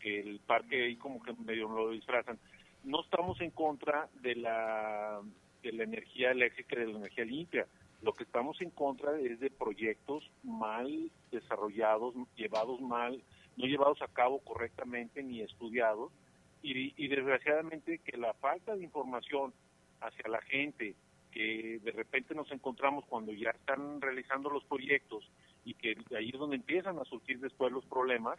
El parque ahí como que medio lo disfrazan. No estamos en contra de la, de la energía eléctrica y de la energía limpia. Lo que estamos en contra es de proyectos mal desarrollados, llevados mal, no llevados a cabo correctamente ni estudiados, y, desgraciadamente que la falta de información hacia la gente que de repente nos encontramos cuando ya están realizando los proyectos y que ahí es donde empiezan a surgir después los problemas,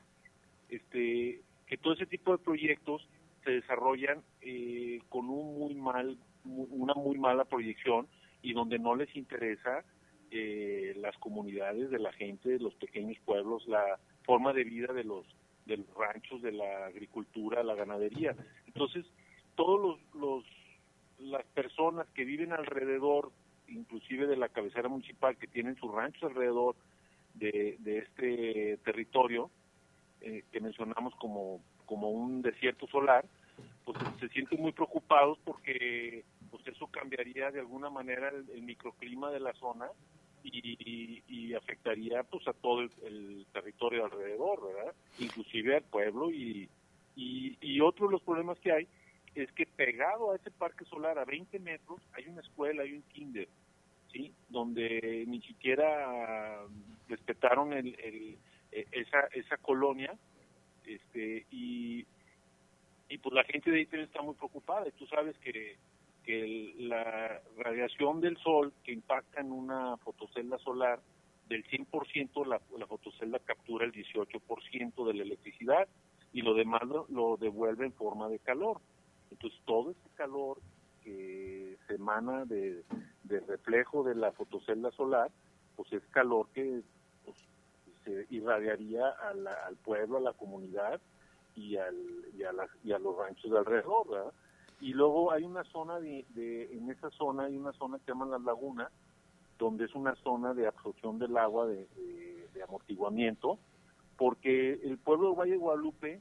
este, que todo ese tipo de proyectos se desarrollan eh, con un muy mal, una muy mala proyección y donde no les interesa eh, las comunidades de la gente, de los pequeños pueblos, la forma de vida de los de los ranchos, de la agricultura, la ganadería. Entonces, todos los, los las personas que viven alrededor, inclusive de la cabecera municipal, que tienen sus ranchos alrededor de, de este territorio, eh, que mencionamos como, como un desierto solar, pues se sienten muy preocupados porque pues eso cambiaría de alguna manera el, el microclima de la zona y, y- afectaría pues a todo el, el territorio alrededor, ¿verdad? Inclusive al pueblo y, y, y otro de los problemas que hay es que pegado a ese parque solar a 20 metros hay una escuela, hay un kinder, ¿sí? Donde ni siquiera respetaron el, el- e- esa, esa colonia este, y, y pues la gente de ahí también está muy preocupada y tú sabes que, que el- la radiación del sol que impacta en una fotocelda solar del 100% la, la fotocelda captura el 18% de la electricidad y lo demás lo, lo devuelve en forma de calor. Entonces todo ese calor que se emana de, reflejo de la fotocelda solar, pues es calor que pues, se irradiaría al pueblo, a la comunidad y, al, y, a las- y a los ranchos de alrededor, ¿verdad? Y luego hay una zona de, de- en esa zona hay una zona que llaman las lagunas, donde es una zona de absorción del agua de, de- amortiguamiento, porque el pueblo de Valle Guadalupe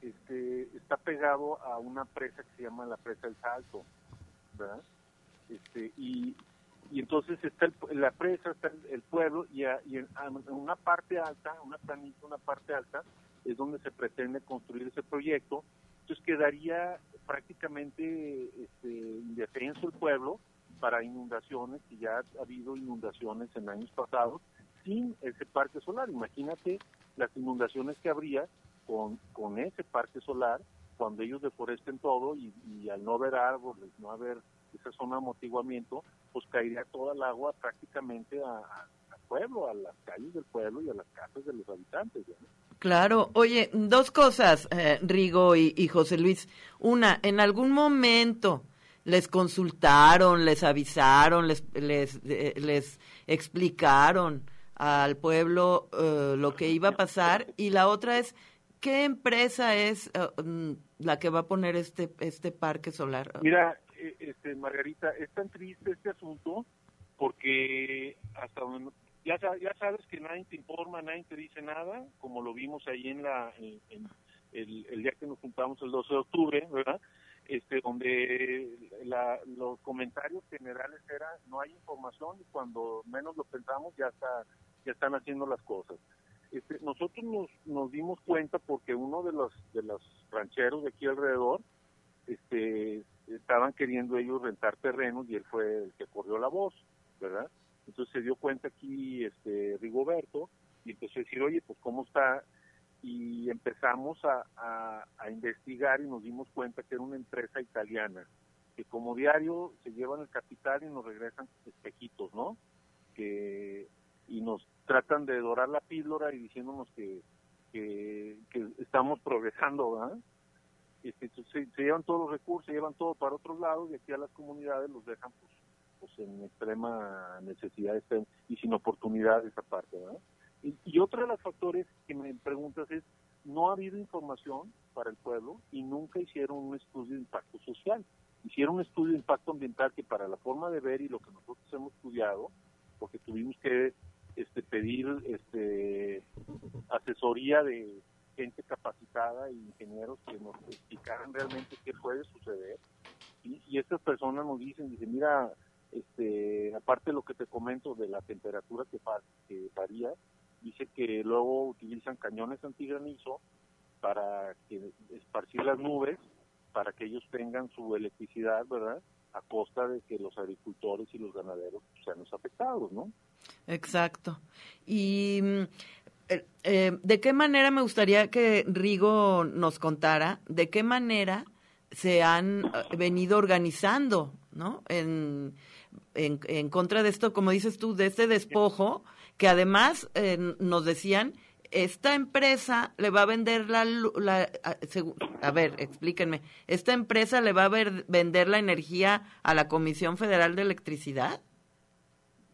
este, está pegado a una presa que se llama la presa del Salto, ¿verdad? Este, y, y entonces está el- la presa, está el, pueblo, y, a- y en una parte alta, una planita, una parte alta, es donde se pretende construir ese proyecto. Entonces quedaría prácticamente este, indefenso el pueblo para inundaciones, y ya ha habido inundaciones en años pasados, sin ese parque solar. Imagínate las inundaciones que habría con, con ese parque solar cuando ellos deforesten todo y, al no haber árboles, no haber esa zona de amortiguamiento, pues caería toda el agua prácticamente al pueblo, a las calles del pueblo y a las casas de los habitantes. ¿no? Claro, oye, dos cosas, eh, Rigo y, y José Luis. Una, en algún momento les consultaron, les avisaron, les, les, eh, les explicaron al pueblo eh, lo que iba a pasar. Y la otra es, ¿qué empresa es eh, mm, la que va a poner este, este parque solar? Mira, este, Margarita, es tan triste este asunto porque hasta donde ya, ya sabes que nadie te informa, nadie te dice nada, como lo vimos ahí en la en el, el día que nos juntamos el 12 de octubre, ¿verdad? Este, donde la- los comentarios generales eran no hay información y cuando menos lo pensamos ya está ya están haciendo las cosas. Este, nosotros nos, nos dimos cuenta porque uno de los de los rancheros de aquí alrededor este, estaban queriendo ellos rentar terrenos y él fue el que corrió la voz, ¿verdad? Entonces se dio cuenta aquí este Rigoberto y empezó a decir, oye, pues cómo está, y empezamos a, investigar y nos dimos cuenta que era una empresa italiana, que como diario se llevan el capital y nos regresan espejitos, ¿no? Que, y nos tratan de dorar la píldora y diciéndonos que, que, estamos progresando, ¿verdad? Este, se, se llevan todos los recursos, se llevan todo para otros lados y aquí a las comunidades los dejan pues, pues en extrema necesidad y sin oportunidad esa parte, ¿verdad? Y, y otro de los factores que me preguntas es, no ha habido información para el pueblo y nunca hicieron un estudio de impacto social. Hicieron un estudio de impacto ambiental que para la forma de ver y lo que nosotros hemos estudiado, porque tuvimos que este, pedir este, asesoría de gente capacitada e ingenieros que nos explicaran realmente qué puede suceder. Y, y estas personas nos dicen, dicen, mira, este, aparte de lo que te comento de la temperatura que, que varía, dice que luego utilizan cañones antigranizo para que esparcir las nubes para que ellos tengan su electricidad, ¿verdad? A costa de que los agricultores y los ganaderos sean los afectados, ¿no? Exacto. Y mm, eh, eh, de qué manera me gustaría que Rigo nos contara, de qué manera se han eh, venido organizando, ¿no? En, en, en contra de esto, como dices tú, de este despojo, que además eh, nos decían, esta empresa le va a vender la, la a, ver, explíquenme, esta empresa le va a ver- vender la energía a la Comisión Federal de Electricidad.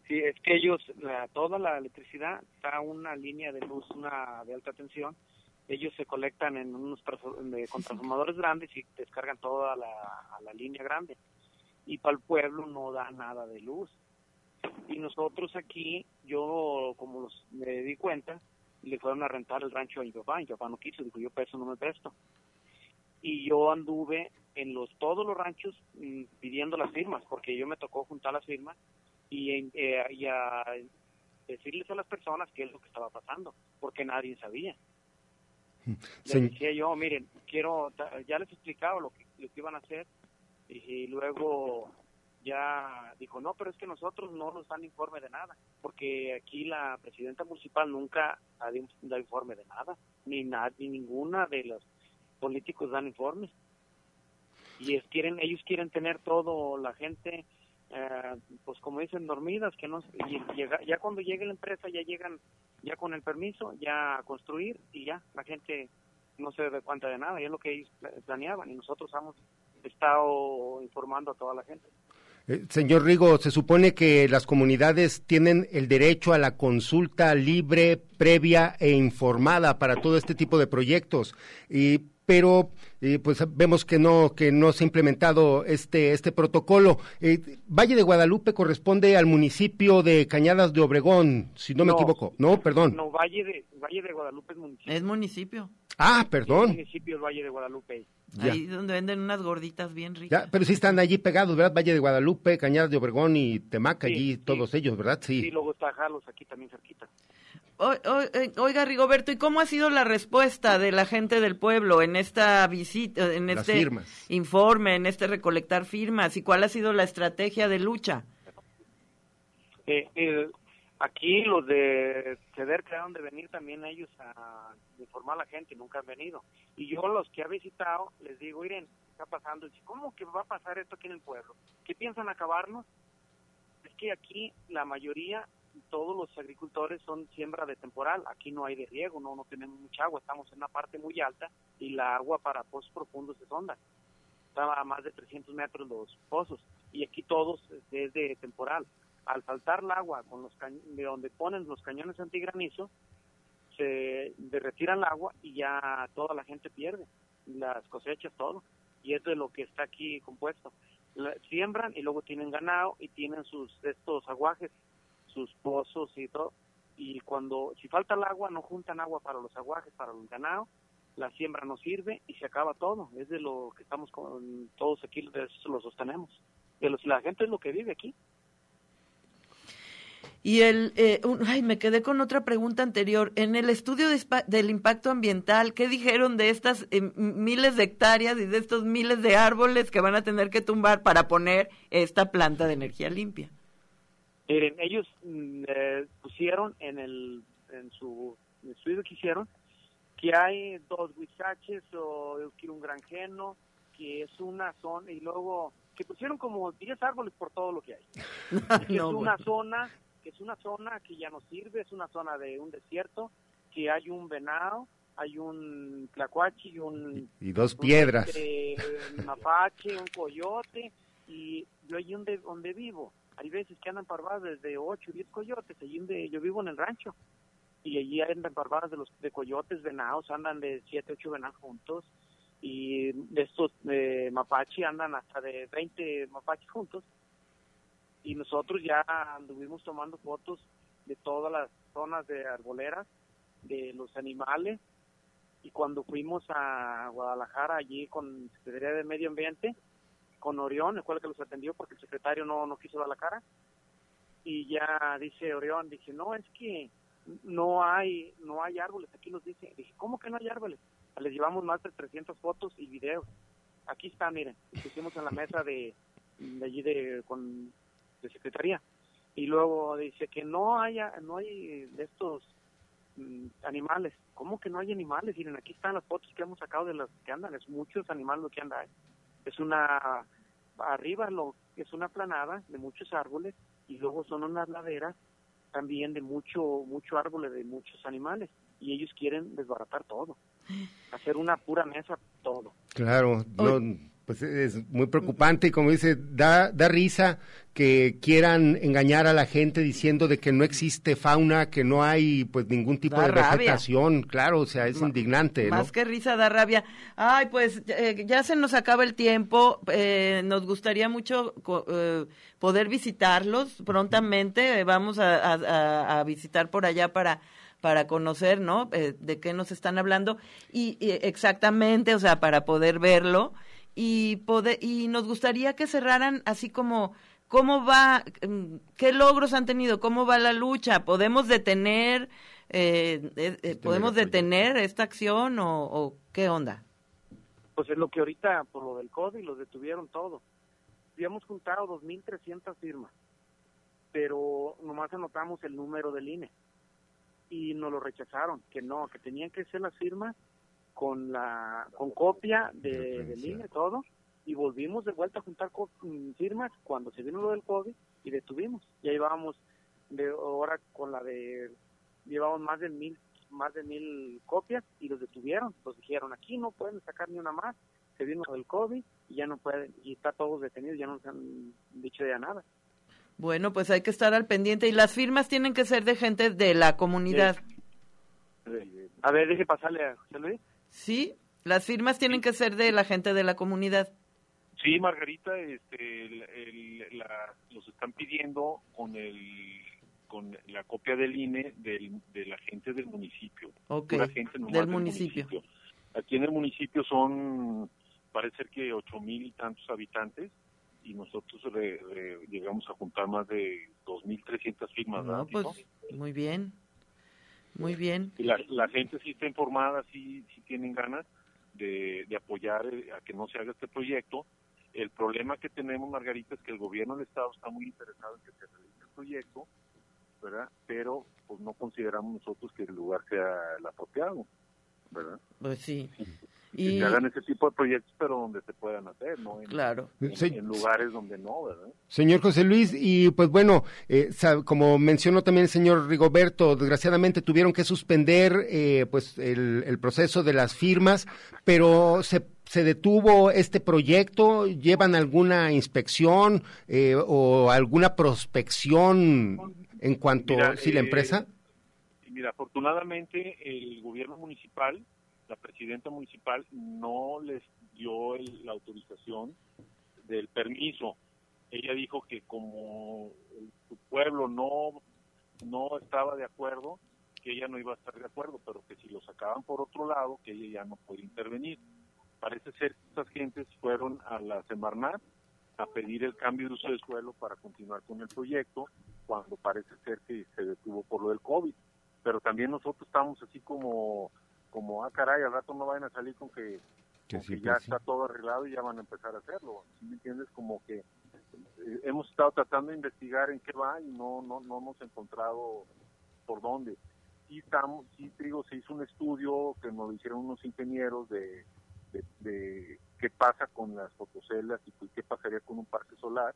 Sí, es que ellos, la, toda la electricidad está una línea de luz, una de alta tensión. Ellos se colectan en unos con transformadores grandes y descargan toda la, a la línea grande. Y para el pueblo no da nada de luz. Y nosotros aquí, yo como los, me di cuenta, le fueron a rentar el rancho a mi papá. Mi papá no quiso, dijo yo peso no me presto. Y yo anduve en los todos los ranchos mm, pidiendo las firmas, porque yo me tocó juntar las firmas y, eh, y a decirles a las personas qué es lo que estaba pasando, porque nadie sabía. Les decía yo, miren, quiero, ya les explicaba lo que, lo que iban a hacer y, luego ya dijo, no, pero es que nosotros no nos dan informe de nada, porque aquí la presidenta municipal nunca ha dado informe de nada, ni, na- ni ninguna de los políticos dan informes. Y quieren ellos quieren tener todo la gente eh, pues como dicen dormidas que no y llega- ya cuando llegue la empresa ya llegan ya con el permiso ya a construir y ya la gente no se da cuenta de nada y es lo que ellos pla- planeaban y nosotros hemos estado informando a toda la gente Eh, señor Rigo, se supone que las comunidades tienen el derecho a la consulta libre, previa e informada para todo este tipo de proyectos. Y pero eh, pues vemos que no que no se ha implementado este este protocolo. Eh, Valle de Guadalupe corresponde al municipio de Cañadas de Obregón, si no me equivoco. No, perdón. no Valle de Valle de Guadalupe es municipio Es municipio. Ah, Es perdón. municipio el Valle de Guadalupe Ya. Ahí donde venden unas gorditas bien ricas. Ya, pero sí están allí pegados, ¿verdad? Valle de Guadalupe, Cañadas de Obregón y Temaca, Sí, allí sí. todos ellos, ¿verdad? y Sí. luego está Jalos aquí también cerquita O- o- eh, oiga, Rigoberto, ¿y cómo ha sido la respuesta de la gente del pueblo en esta visita, en Las este firmas. informe, en este recolectar firmas? ¿Y cuál ha sido la estrategia de lucha? Eh, eh, aquí los de ceder quedaron de venir también ellos a informar a la gente, nunca han venido. Y yo los que he visitado les digo, miren, ¿qué está pasando? Dice, ¿Cómo que va a pasar esto aquí en el pueblo? ¿Qué piensan acabarnos? Es que aquí la mayoría, todos los agricultores son siembra de temporal. Aquí no hay de riego, no, no tenemos mucha agua, estamos en una parte muy alta y la agua para pozos profundos es honda. Estaba a más de 300 metros los pozos y aquí todos este, es de temporal. Al faltar el agua con los cañ- de donde ponen los cañones antigranizo, se retiran el agua y ya toda la gente pierde las cosechas, todo. Y es de lo que está aquí compuesto. La- siembran y luego tienen ganado y tienen sus estos aguajes, sus pozos y todo. Y cuando, si falta el agua, no juntan agua para los aguajes, para el ganado, la siembra no sirve y se acaba todo. Es de lo que estamos con todos aquí, de eso lo sostenemos. De los, la gente es lo que vive aquí. Y el, eh, un- ay, me quedé con otra pregunta anterior. En el estudio de del impacto ambiental, ¿qué dijeron de estas eh, miles de hectáreas y de estos miles de árboles que van a tener que tumbar para poner esta planta de energía limpia? Miren, ellos mm, eh, pusieron en el en su estudio que hicieron que hay dos huizaches o que un granjeno, que es una zona, y luego que pusieron como 10 árboles por todo lo que hay. que No, es una bueno. zona, que es una zona que ya no sirve, es una zona de un desierto, que hay un venado, hay un tlacuache y un Y dos piedras. este, mapache, un coyote, y yo allí donde, donde vivo, hay veces que andan parvadas desde 8 10 coyotes, allí donde yo vivo en el rancho, y allí andan parvadas de los de coyotes, venados, andan de 7 8 venados juntos, y de estos de mapache andan hasta de 20 mapaches juntos, y nosotros ya anduvimos tomando fotos de todas las zonas de arboleras, de los animales, y cuando fuimos a Guadalajara allí con Secretaría de Medio Ambiente, con Orión, el cual que los atendió porque el secretario no, no quiso dar la cara, y ya dice Orión, dice, no, es que no hay no hay árboles, aquí nos dice, dije, ¿cómo que no hay árboles? Les llevamos más de 300 fotos y videos. Aquí está, miren, pusimos en la mesa de, de allí de, con, de secretaría. Y luego dice que no haya, no hay de estos mm, animales. ¿Cómo que no hay animales? Miren, aquí están las fotos que hemos sacado de las que andan. Es muchos animales lo que anda. ahí. Es una, arriba lo es una planada de muchos árboles y luego son unas laderas también de mucho, mucho árboles, de muchos animales. Y ellos quieren desbaratar todo. Hacer una pura mesa, todo. Claro, no, pues es muy preocupante y como dice, da, da risa que quieran engañar a la gente diciendo de que no existe fauna, que no hay pues ningún tipo Da de rabia. vegetación, claro, o sea, es indignante, ¿no? Más que risa da rabia. Ay, pues eh, ya se nos acaba el tiempo. Eh, nos gustaría mucho co- eh, poder visitarlos prontamente. Eh, vamos a, a- a- a visitar por allá para para conocer, ¿no? Eh, de qué nos están hablando y, y exactamente, o sea, para poder verlo y poder y nos gustaría que cerraran así como cómo va, mm, qué logros han tenido, cómo va la lucha, podemos detener, eh, eh, eh, podemos detener esta acción o, o qué onda. Pues es lo que ahorita, por lo del COVID, los detuvieron todo. Habíamos juntado 2.300 firmas, pero nomás anotamos el número del INE y nos lo rechazaron, que no, que tenían que ser las firmas con la con copia de, del INE, todo, y volvimos de vuelta a juntar co- mm, firmas cuando se vino lo del COVID y detuvimos. Ya llevábamos de ahora con la de llevamos más de mil más de mil copias y los detuvieron, los dijeron aquí no pueden sacar ni una más, se vino lo del COVID y ya no pueden y está todos detenidos, ya no se han dicho ya nada. Bueno, pues hay que estar al pendiente y las firmas tienen que ser de gente de la comunidad. A ver, deje pasarle a José Luis. Sí, las firmas tienen que ser de la gente de la comunidad. Sí, Margarita, este, el- el- la- los están pidiendo con el con la copia del INE del, de la gente del municipio. Ok, Pura gente nomás del municipio. Aquí en el municipio son, parece ser que ocho mil y tantos habitantes y nosotros re- re- llegamos a juntar más de 2.300 firmas. No, ¿verdad, pues muy bien, muy bien. Y la, la gente sí está informada, sí, sí tienen ganas de, de apoyar eh, a que no se haga este proyecto. El problema que tenemos, Margarita, es que el gobierno del Estado está muy interesado en que se realice el proyecto, ¿verdad? Pero pues no consideramos nosotros que el lugar sea el apropiado, ¿verdad? Pues sí. Y se hagan ese tipo de proyectos, pero donde se puedan hacer, ¿no? En, Claro. en- Sí. en lugares donde no, ¿verdad? Señor José Luis, y pues bueno, eh, como mencionó también el señor Rigoberto, desgraciadamente tuvieron que suspender eh, pues el, el proceso de las firmas, pero se, se detuvo este proyecto, llevan alguna inspección eh, o alguna prospección en cuanto Mira, si la eh, empresa. Y Mira, afortunadamente el gobierno municipal, la presidenta municipal, no les dio el- la autorización del permiso. Ella dijo que como su pueblo no, no estaba de acuerdo, que ella no iba a estar de acuerdo, pero que si lo sacaban por otro lado, que ella ya no podía intervenir. Parece ser que estas gentes fueron a la Semarnat a pedir el cambio de uso de suelo para continuar con el proyecto, cuando parece ser que se detuvo por lo del COVID. Pero también nosotros estamos así como, como ah, caray, al rato no vayan a salir con que, Que con sí, que que ya sí. está todo arreglado y ya van a empezar a hacerlo. ¿Sí me entiendes? Como que eh, hemos estado tratando de investigar en qué va y no, no, no hemos encontrado por dónde. Sí, estamos, sí te digo, se hizo un estudio que nos hicieron unos ingenieros de, de, de qué pasa con las fotocelas y pues, qué pasaría con un parque solar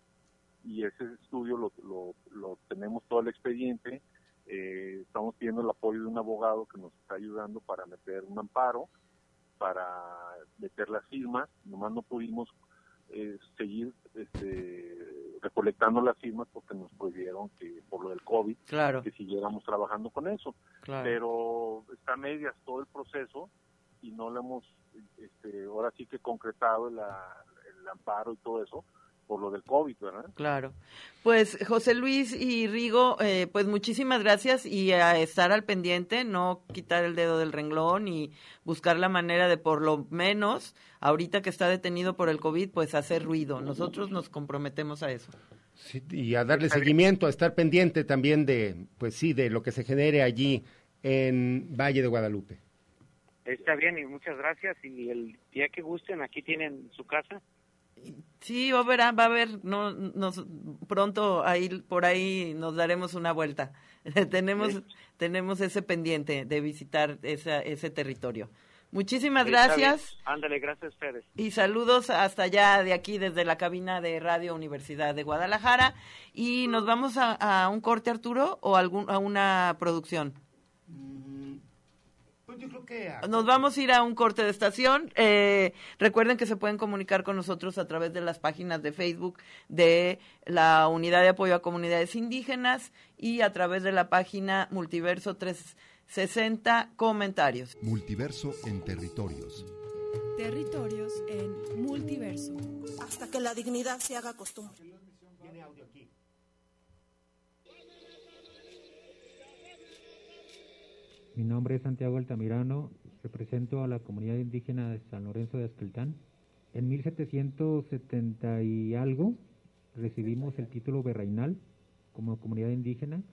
y ese estudio lo, lo, lo tenemos todo el expediente. Eh, estamos pidiendo el apoyo de un abogado que nos está ayudando para meter un amparo, para meter las firmas. Nomás no pudimos eh, seguir este, recolectando las firmas porque nos prohibieron que por lo del COVID Claro. que siguiéramos trabajando con eso. Claro. Pero está a medias todo el proceso y no lo hemos, este, ahora sí que concretado el amparo y todo eso por lo del COVID, ¿verdad? Claro. Pues José Luis y Rigo, eh, pues muchísimas gracias y a estar al pendiente, no quitar el dedo del renglón y buscar la manera de por lo menos, ahorita que está detenido por el COVID, pues hacer ruido. Nosotros nos comprometemos a eso. Sí, y a darle seguimiento, a estar pendiente también de, pues sí, de lo que se genere allí en Valle de Guadalupe. Está bien y muchas gracias y el día que gusten aquí tienen su casa. Sí, va a haber, va a haber, no, nos, pronto ahí, por ahí nos daremos una vuelta. tenemos, tenemos ese pendiente de visitar esa, ese territorio. Muchísimas gracias. Ándale, gracias a ustedes. y saludos hasta allá de aquí, desde la cabina de Radio Universidad de Guadalajara. Y nos vamos a, a un corte, Arturo, o algún, a una producción. Pues yo creo que Nos vamos a ir a un corte de estación. Eh, recuerden que se pueden comunicar con nosotros a través de las páginas de Facebook de la Unidad de Apoyo a Comunidades Indígenas y a través de la página Multiverso 360 Comentarios. Multiverso en territorios. Territorios en multiverso. Hasta que la dignidad se haga costumbre. Mi nombre es Santiago Altamirano, represento a la comunidad indígena de San Lorenzo de Azqueltán. En 1770 y algo recibimos el título virreinal como comunidad indígena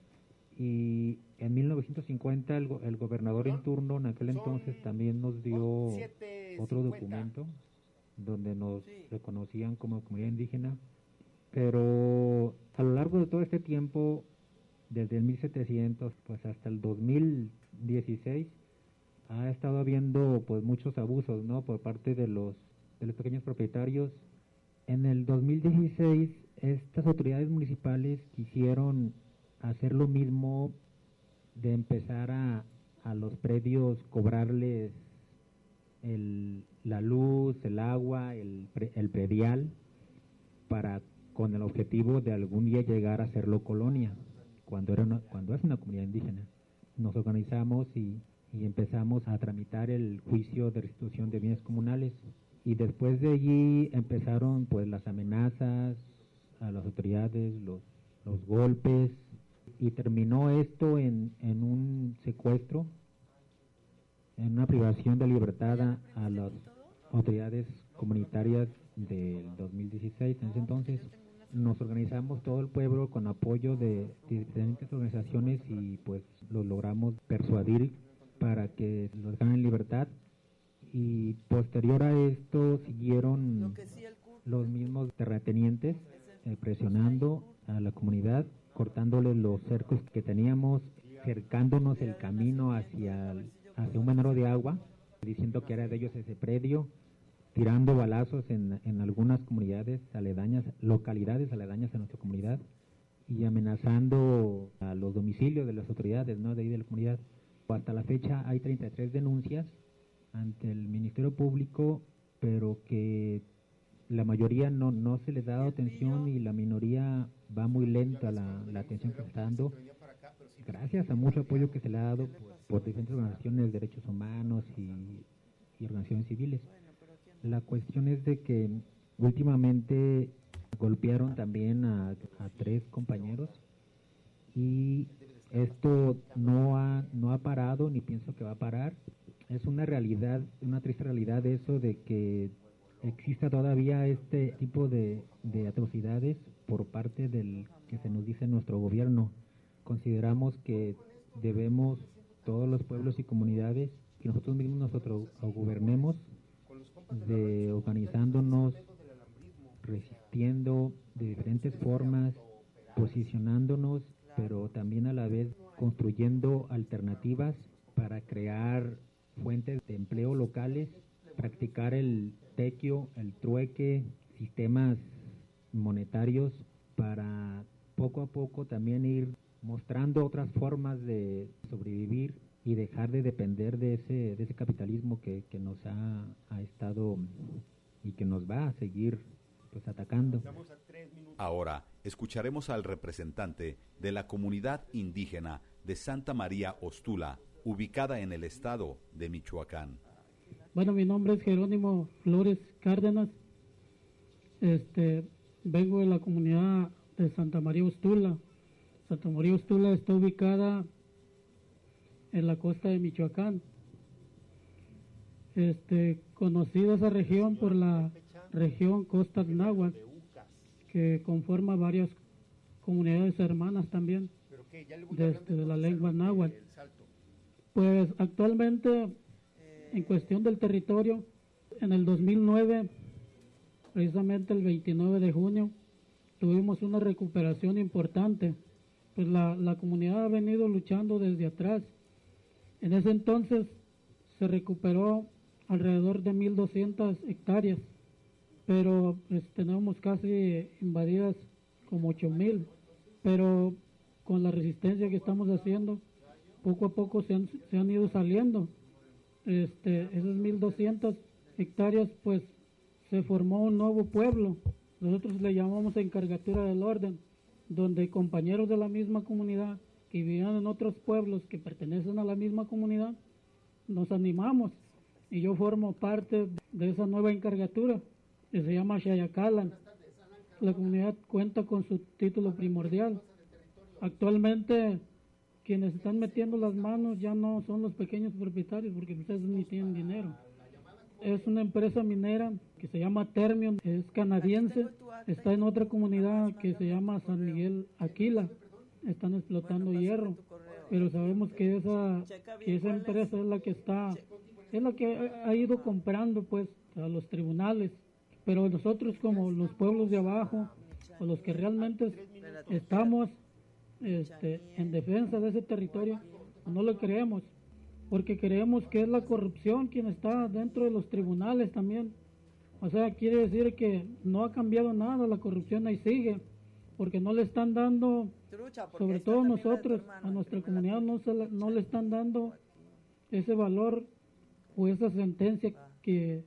y en 1950 el, go- el gobernador en turno en aquel entonces también nos dio otro documento donde nos reconocían como comunidad indígena, pero a lo largo de todo este tiempo desde el 1700 pues hasta el 2016 ha estado habiendo pues muchos abusos, ¿no? Por parte de los de los pequeños propietarios. En el 2016 estas autoridades municipales quisieron hacer lo mismo de empezar a, a los predios cobrarles el, la luz, el agua, el, el predial para con el objetivo de algún día llegar a hacerlo colonia cuando era una- cuando es una comunidad indígena. Nos organizamos y, y empezamos a tramitar el juicio de restitución de bienes comunales y después de allí empezaron pues las amenazas a las autoridades, los, los golpes y terminó esto en, un secuestro, en una privación de libertad a las autoridades comunitarias del 2016. En ese entonces nos organizamos todo el pueblo con apoyo de diferentes organizaciones y pues lo logramos persuadir para que los dejaran en libertad. Y posterior a esto siguieron los mismos terratenientes eh, presionando a la comunidad, cortándole los cercos que teníamos, cercándonos el camino hacia, hacia un menor de agua, diciendo que era de ellos ese predio, tirando balazos en, en algunas comunidades aledañas, localidades aledañas a nuestra comunidad y amenazando a los domicilios de las autoridades ¿no? de ahí de la comunidad. Hasta la fecha hay 33 denuncias ante el Ministerio Público, pero que la mayoría no, no se les da atención y la minoría va muy lenta la, la atención que se está dando, gracias a mucho apoyo que se le ha dado por, por diferentes organizaciones de derechos humanos y, y organizaciones civiles. La cuestión es de que últimamente golpearon también a, a tres compañeros y esto no ha, no ha parado ni pienso que va a parar. Es una realidad, una triste realidad eso de que exista todavía este tipo de, de atrocidades por parte del que se nos dice nuestro gobierno. Consideramos que debemos todos los pueblos y comunidades que nosotros mismos nosotros gobernemos de organizándonos, resistiendo de diferentes formas, posicionándonos, pero también a la vez construyendo alternativas para crear fuentes de empleo locales, practicar el tequio, el trueque, sistemas monetarios para poco a poco también ir mostrando otras formas de sobrevivir y dejar de depender de ese, de ese capitalismo que, que nos ha, ha estado y que nos va a seguir pues atacando. Ahora escucharemos al representante de la comunidad indígena de Santa María Ostula, ubicada en el estado de Michoacán. Bueno, mi nombre es Jerónimo Flores Cárdenas. Este, vengo de la comunidad de Santa María Ostula. Santa María Ostula está ubicada en la costa de Michoacán. Este, conocida esa región por la región Costa Náhuatl, que conforma varias comunidades hermanas también de, este, de la lengua náhuatl. Pues actualmente, en cuestión del territorio, en el 2009, precisamente el 29 de junio, tuvimos una recuperación importante. Pues la, la comunidad ha venido luchando desde atrás. En ese entonces se recuperó alrededor de 1.200 hectáreas, pero tenemos casi invadidas como 8.000. Pero con la resistencia que estamos haciendo, poco a poco se han, se han ido saliendo. Este, esas 1.200 hectáreas, pues se formó un nuevo pueblo. Nosotros le llamamos encargatura del orden, donde compañeros de la misma comunidad que vivían en otros pueblos que pertenecen a la misma comunidad, nos animamos. Y yo formo parte de esa nueva encargatura que se llama Shayacalan. La comunidad cuenta con su título primordial. Actualmente quienes están metiendo las manos ya no son los pequeños propietarios porque ustedes ni tienen dinero. Es una empresa minera que se llama Termion, es canadiense, está en otra comunidad que se llama San Miguel Aquila, están explotando hierro, pero sabemos que esa, que esa empresa es la que está, es la que ha ha ido comprando pues a los tribunales, pero nosotros como los pueblos de abajo, o los que realmente estamos este, en defensa de ese territorio, no lo creemos. porque creemos que es la corrupción quien está dentro de los tribunales también. O sea, quiere decir que no ha cambiado nada, la corrupción ahí sigue, porque no le están dando, sobre todo nosotros, a nuestra comunidad no, se la- no le están dando ese valor o esa sentencia que,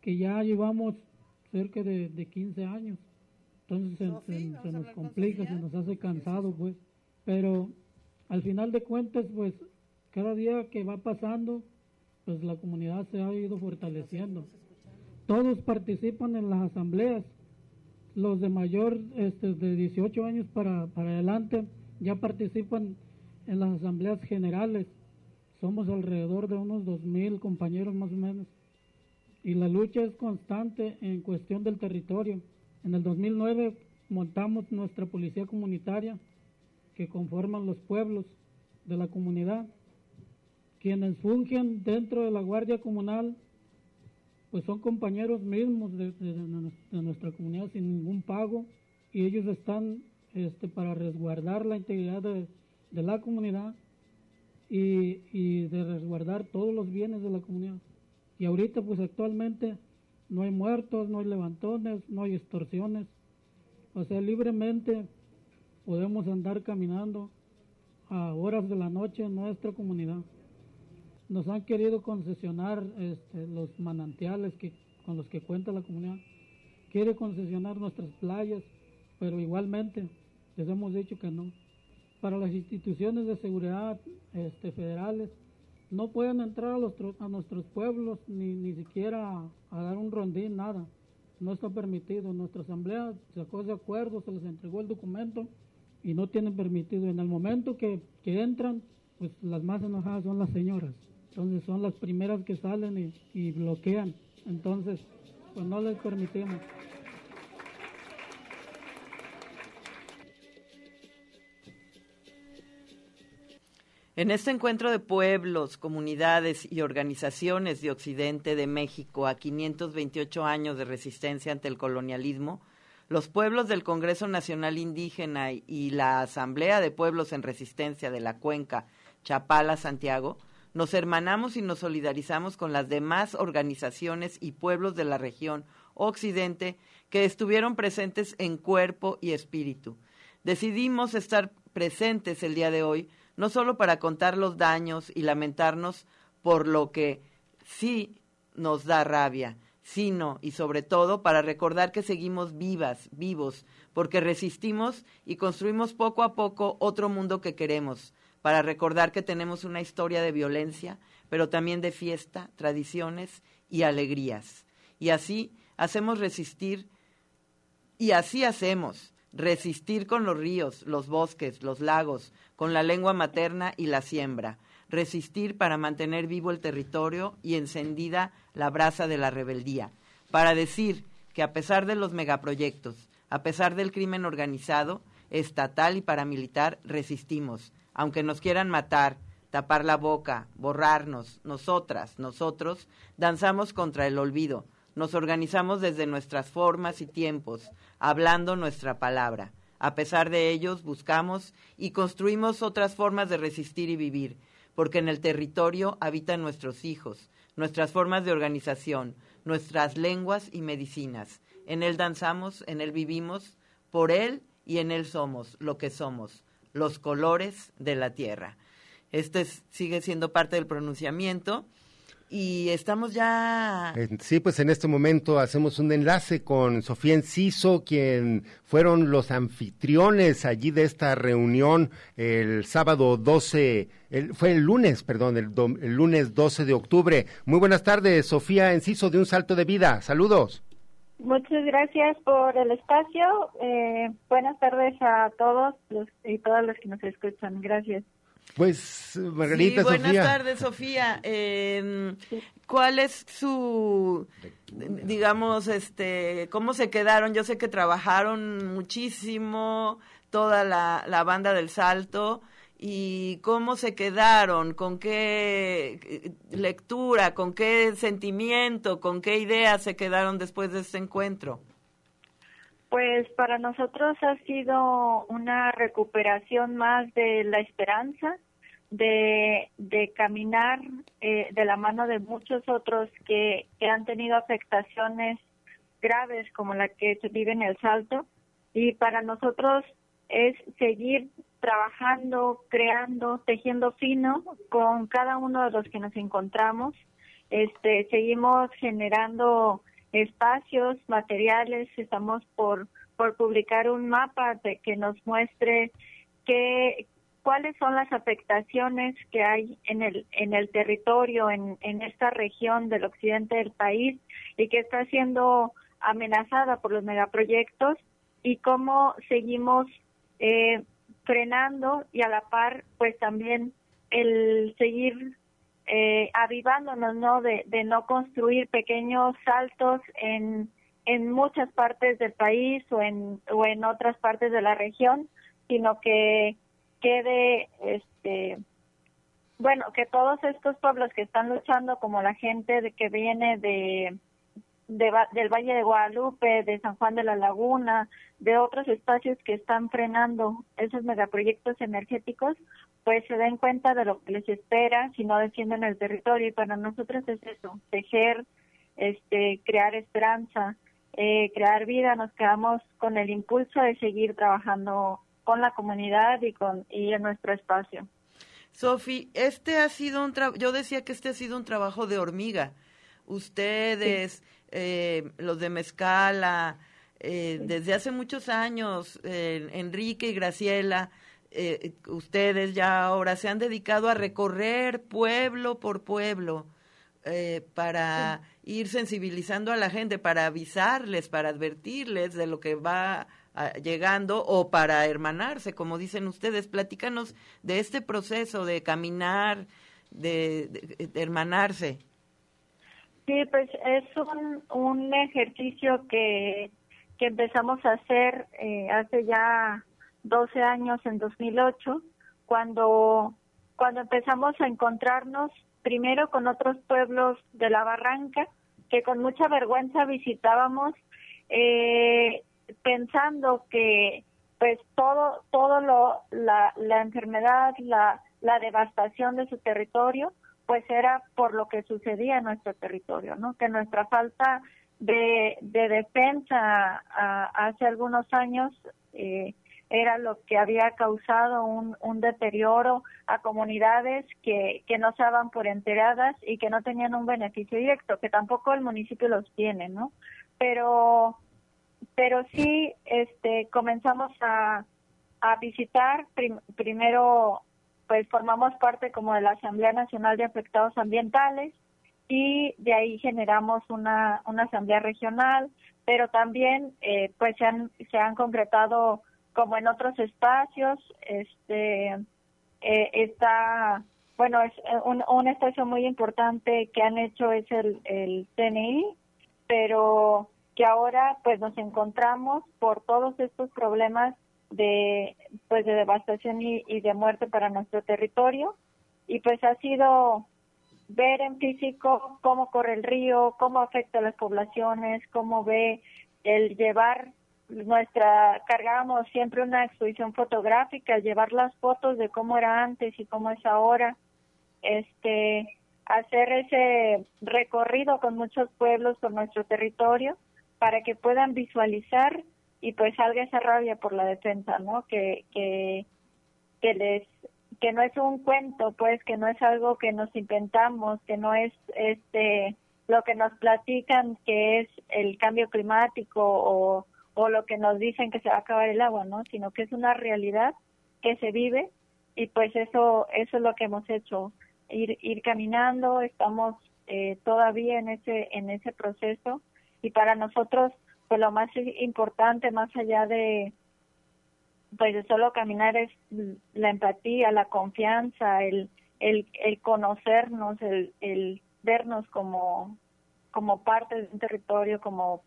que ya llevamos cerca de, de 15 años. Entonces se, se- se nos complica, se nos hace cansado, pues. Pero al final de cuentas, pues, cada día que va pasando, pues la comunidad se ha ido fortaleciendo. Todos participan en las asambleas. Los de mayor, este, de 18 años para, para adelante, ya participan en las asambleas generales. Somos alrededor de unos 2.000 compañeros más o menos. Y la lucha es constante en cuestión del territorio. En el 2009 montamos nuestra policía comunitaria que conforman los pueblos de la comunidad. Quienes fungen dentro de la Guardia Comunal, pues son compañeros mismos de, nuestra comunidad sin ningún pago y ellos están este, para resguardar la integridad de, de la comunidad y, y de resguardar todos los bienes de la comunidad. Y ahorita pues actualmente no hay muertos, no hay levantones, no hay extorsiones. O sea, libremente podemos andar caminando a horas de la noche en nuestra comunidad. Nos han querido concesionar este, los manantiales que, con los que cuenta la comunidad. Quiere concesionar nuestras playas, pero igualmente les hemos dicho que no. Para las instituciones de seguridad este, federales, no pueden entrar a, los a nuestros pueblos ni, ni siquiera a, a dar un rondín, nada. No está permitido. Nuestra asamblea sacó ese acuerdo, se les entregó el documento y no tienen permitido. En el momento que, que entran, pues las más enojadas son las señoras. Entonces son las primeras que salen y, bloquean. Entonces, pues no les permitimos. En este encuentro de pueblos, comunidades y organizaciones de Occidente de México a 528 años de resistencia ante el colonialismo, los pueblos del Congreso Nacional Indígena y la Asamblea de Pueblos en Resistencia de la Cuenca, Chapala, Santiago, nos hermanamos y nos solidarizamos con las demás organizaciones y pueblos de la región Occidente que estuvieron presentes en cuerpo y espíritu. Decidimos estar presentes el día de hoy no solo para contar los daños y lamentarnos por lo que sí nos da rabia, sino y sobre todo para recordar que seguimos vivas, vivos, porque resistimos y construimos poco a poco otro mundo que queremos, para recordar que tenemos una historia de violencia, pero también de fiesta, tradiciones y alegrías. Y así hacemos resistir, y así hacemos, resistir con los ríos, los bosques, los lagos, con la lengua materna y la siembra, resistir para mantener vivo el territorio y encendida la brasa de la rebeldía, para decir que a pesar de los megaproyectos, a pesar del crimen organizado, estatal y paramilitar, resistimos, aunque nos quieran matar, tapar la boca, borrarnos, nosotras, nosotros, danzamos contra el olvido, nos organizamos desde nuestras formas y tiempos, hablando nuestra palabra. A pesar de ellos, buscamos y construimos otras formas de resistir y vivir, porque en el territorio habitan nuestros hijos, nuestras formas de organización, nuestras lenguas y medicinas. En él danzamos, en él vivimos, por él y en él somos lo que somos, los colores de la tierra. Este es- sigue siendo parte del pronunciamiento y estamos ya Sí, pues en este momento hacemos un enlace con Sofía Enciso, quien fueron los anfitriones allí de esta reunión el sábado 12, el- fue el lunes, perdón, el lunes 12 de octubre. Muy buenas tardes, Sofía Enciso de Un Salto de Vida. Saludos. Muchas gracias por el espacio. Eh, buenas tardes a todos los y todas las que nos escuchan. Gracias. Pues, Margarita, sí, buenas Sofía. tardes, Sofía. Eh, ¿Cuál es su, digamos, este, cómo se quedaron? Yo sé que trabajaron muchísimo toda la, la banda del Salto y cómo se quedaron, con qué eh, lectura, con qué sentimiento, con qué ideas se quedaron después de este encuentro. Pues para nosotros ha sido una recuperación más de la esperanza, de, de caminar eh, de la mano de muchos otros que, que han tenido afectaciones graves como la que vive en el Salto y para nosotros es seguir trabajando, creando, tejiendo fino con cada uno de los que nos encontramos. Este, seguimos generando espacios, materiales, estamos por, por publicar un mapa de que nos muestre qué, cuáles son las afectaciones que hay en el, en el territorio, en, en esta región del occidente del país y que está siendo amenazada por los megaproyectos y cómo seguimos eh, frenando y a la par pues también el seguir eh, avivándonos no de, no construir pequeños saltos en en muchas partes del país o en o en otras partes de la región sino que quede este bueno que todos estos pueblos que están luchando como la gente de que viene de del Valle de Guadalupe, de San Juan de la Laguna, de otros espacios que están frenando esos megaproyectos energéticos, pues se den cuenta de lo que les espera si no defienden el territorio. Y para nosotros es eso, tejer, este, crear esperanza, eh, crear vida. Nos quedamos con el impulso de seguir trabajando con la comunidad y con y en nuestro espacio. Sofi, este ha sido un yo decía que este ha sido un trabajo de hormiga. Ustedes, eh, los de Mezcala, eh, desde hace muchos años, eh, Enrique y Graciela, ustedes ya ahora se han dedicado a recorrer pueblo por pueblo para ir sensibilizando a la gente, para avisarles, para advertirles de lo que va llegando o para hermanarse, como dicen ustedes. Platícanos de este proceso de caminar, de hermanarse. Sí, pues es un, un ejercicio que, que empezamos a hacer eh, hace ya 12 años, en 2008, cuando, cuando empezamos a encontrarnos primero con otros pueblos de la barranca, que con mucha vergüenza visitábamos, eh, pensando que pues todo todo lo la, la enfermedad la la devastación de su territorio pues era por lo que sucedía en nuestro territorio, ¿no? Que nuestra falta de, de defensa hace algunos años eh, era lo que había causado un, un deterioro a comunidades que, que no se daban por enteradas y que no tenían un beneficio directo, que tampoco el municipio los tiene, ¿no? Pero, pero sí, este, comenzamos a, a visitar primero pues formamos parte como de la Asamblea Nacional de Afectados Ambientales y de ahí generamos una, una asamblea regional, pero también eh, pues se han, se han concretado como en otros espacios, este eh, está, bueno, es eh, un, un espacio muy importante que han hecho es el, el CNI, pero que ahora pues nos encontramos por todos estos problemas de pues de devastación y, de muerte para nuestro territorio. Y pues ha sido ver en físico cómo corre el río, cómo afecta a las poblaciones, cómo ve el llevar nuestra, cargábamos siempre una exposición fotográfica, llevar las fotos de cómo era antes y cómo es ahora, este, hacer ese recorrido con muchos pueblos por nuestro territorio para que puedan visualizar y pues salga esa rabia por la defensa, ¿no? Que, que, que les que no es un cuento, pues que no es algo que nos inventamos, que no es este lo que nos platican que es el cambio climático o, o lo que nos dicen que se va a acabar el agua, ¿no? Sino que es una realidad que se vive y pues eso eso es lo que hemos hecho ir ir caminando, estamos eh, todavía en ese en ese proceso y para nosotros pues lo más importante más allá de pues de solo caminar es la empatía, la confianza, el, el, el conocernos, el, el vernos como, como parte de un territorio, como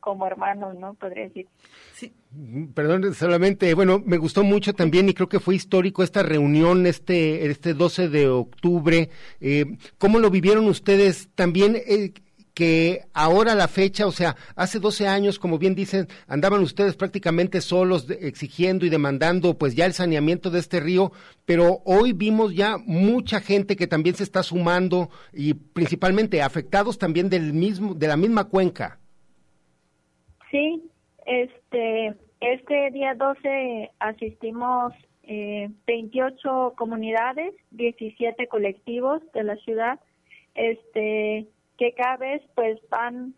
como hermanos, ¿no? Podría decir. Sí. Perdón, solamente, bueno, me gustó mucho también y creo que fue histórico esta reunión este este 12 de octubre. Eh, ¿Cómo lo vivieron ustedes? También, eh, que ahora la fecha, o sea, hace 12 años, como bien dicen, andaban ustedes prácticamente solos exigiendo y demandando pues ya el saneamiento de este río, pero hoy vimos ya mucha gente que también se está sumando y principalmente afectados también del mismo de la misma cuenca. Sí, este, este día 12 asistimos eh, 28 comunidades, 17 colectivos de la ciudad, este, que cada vez pues van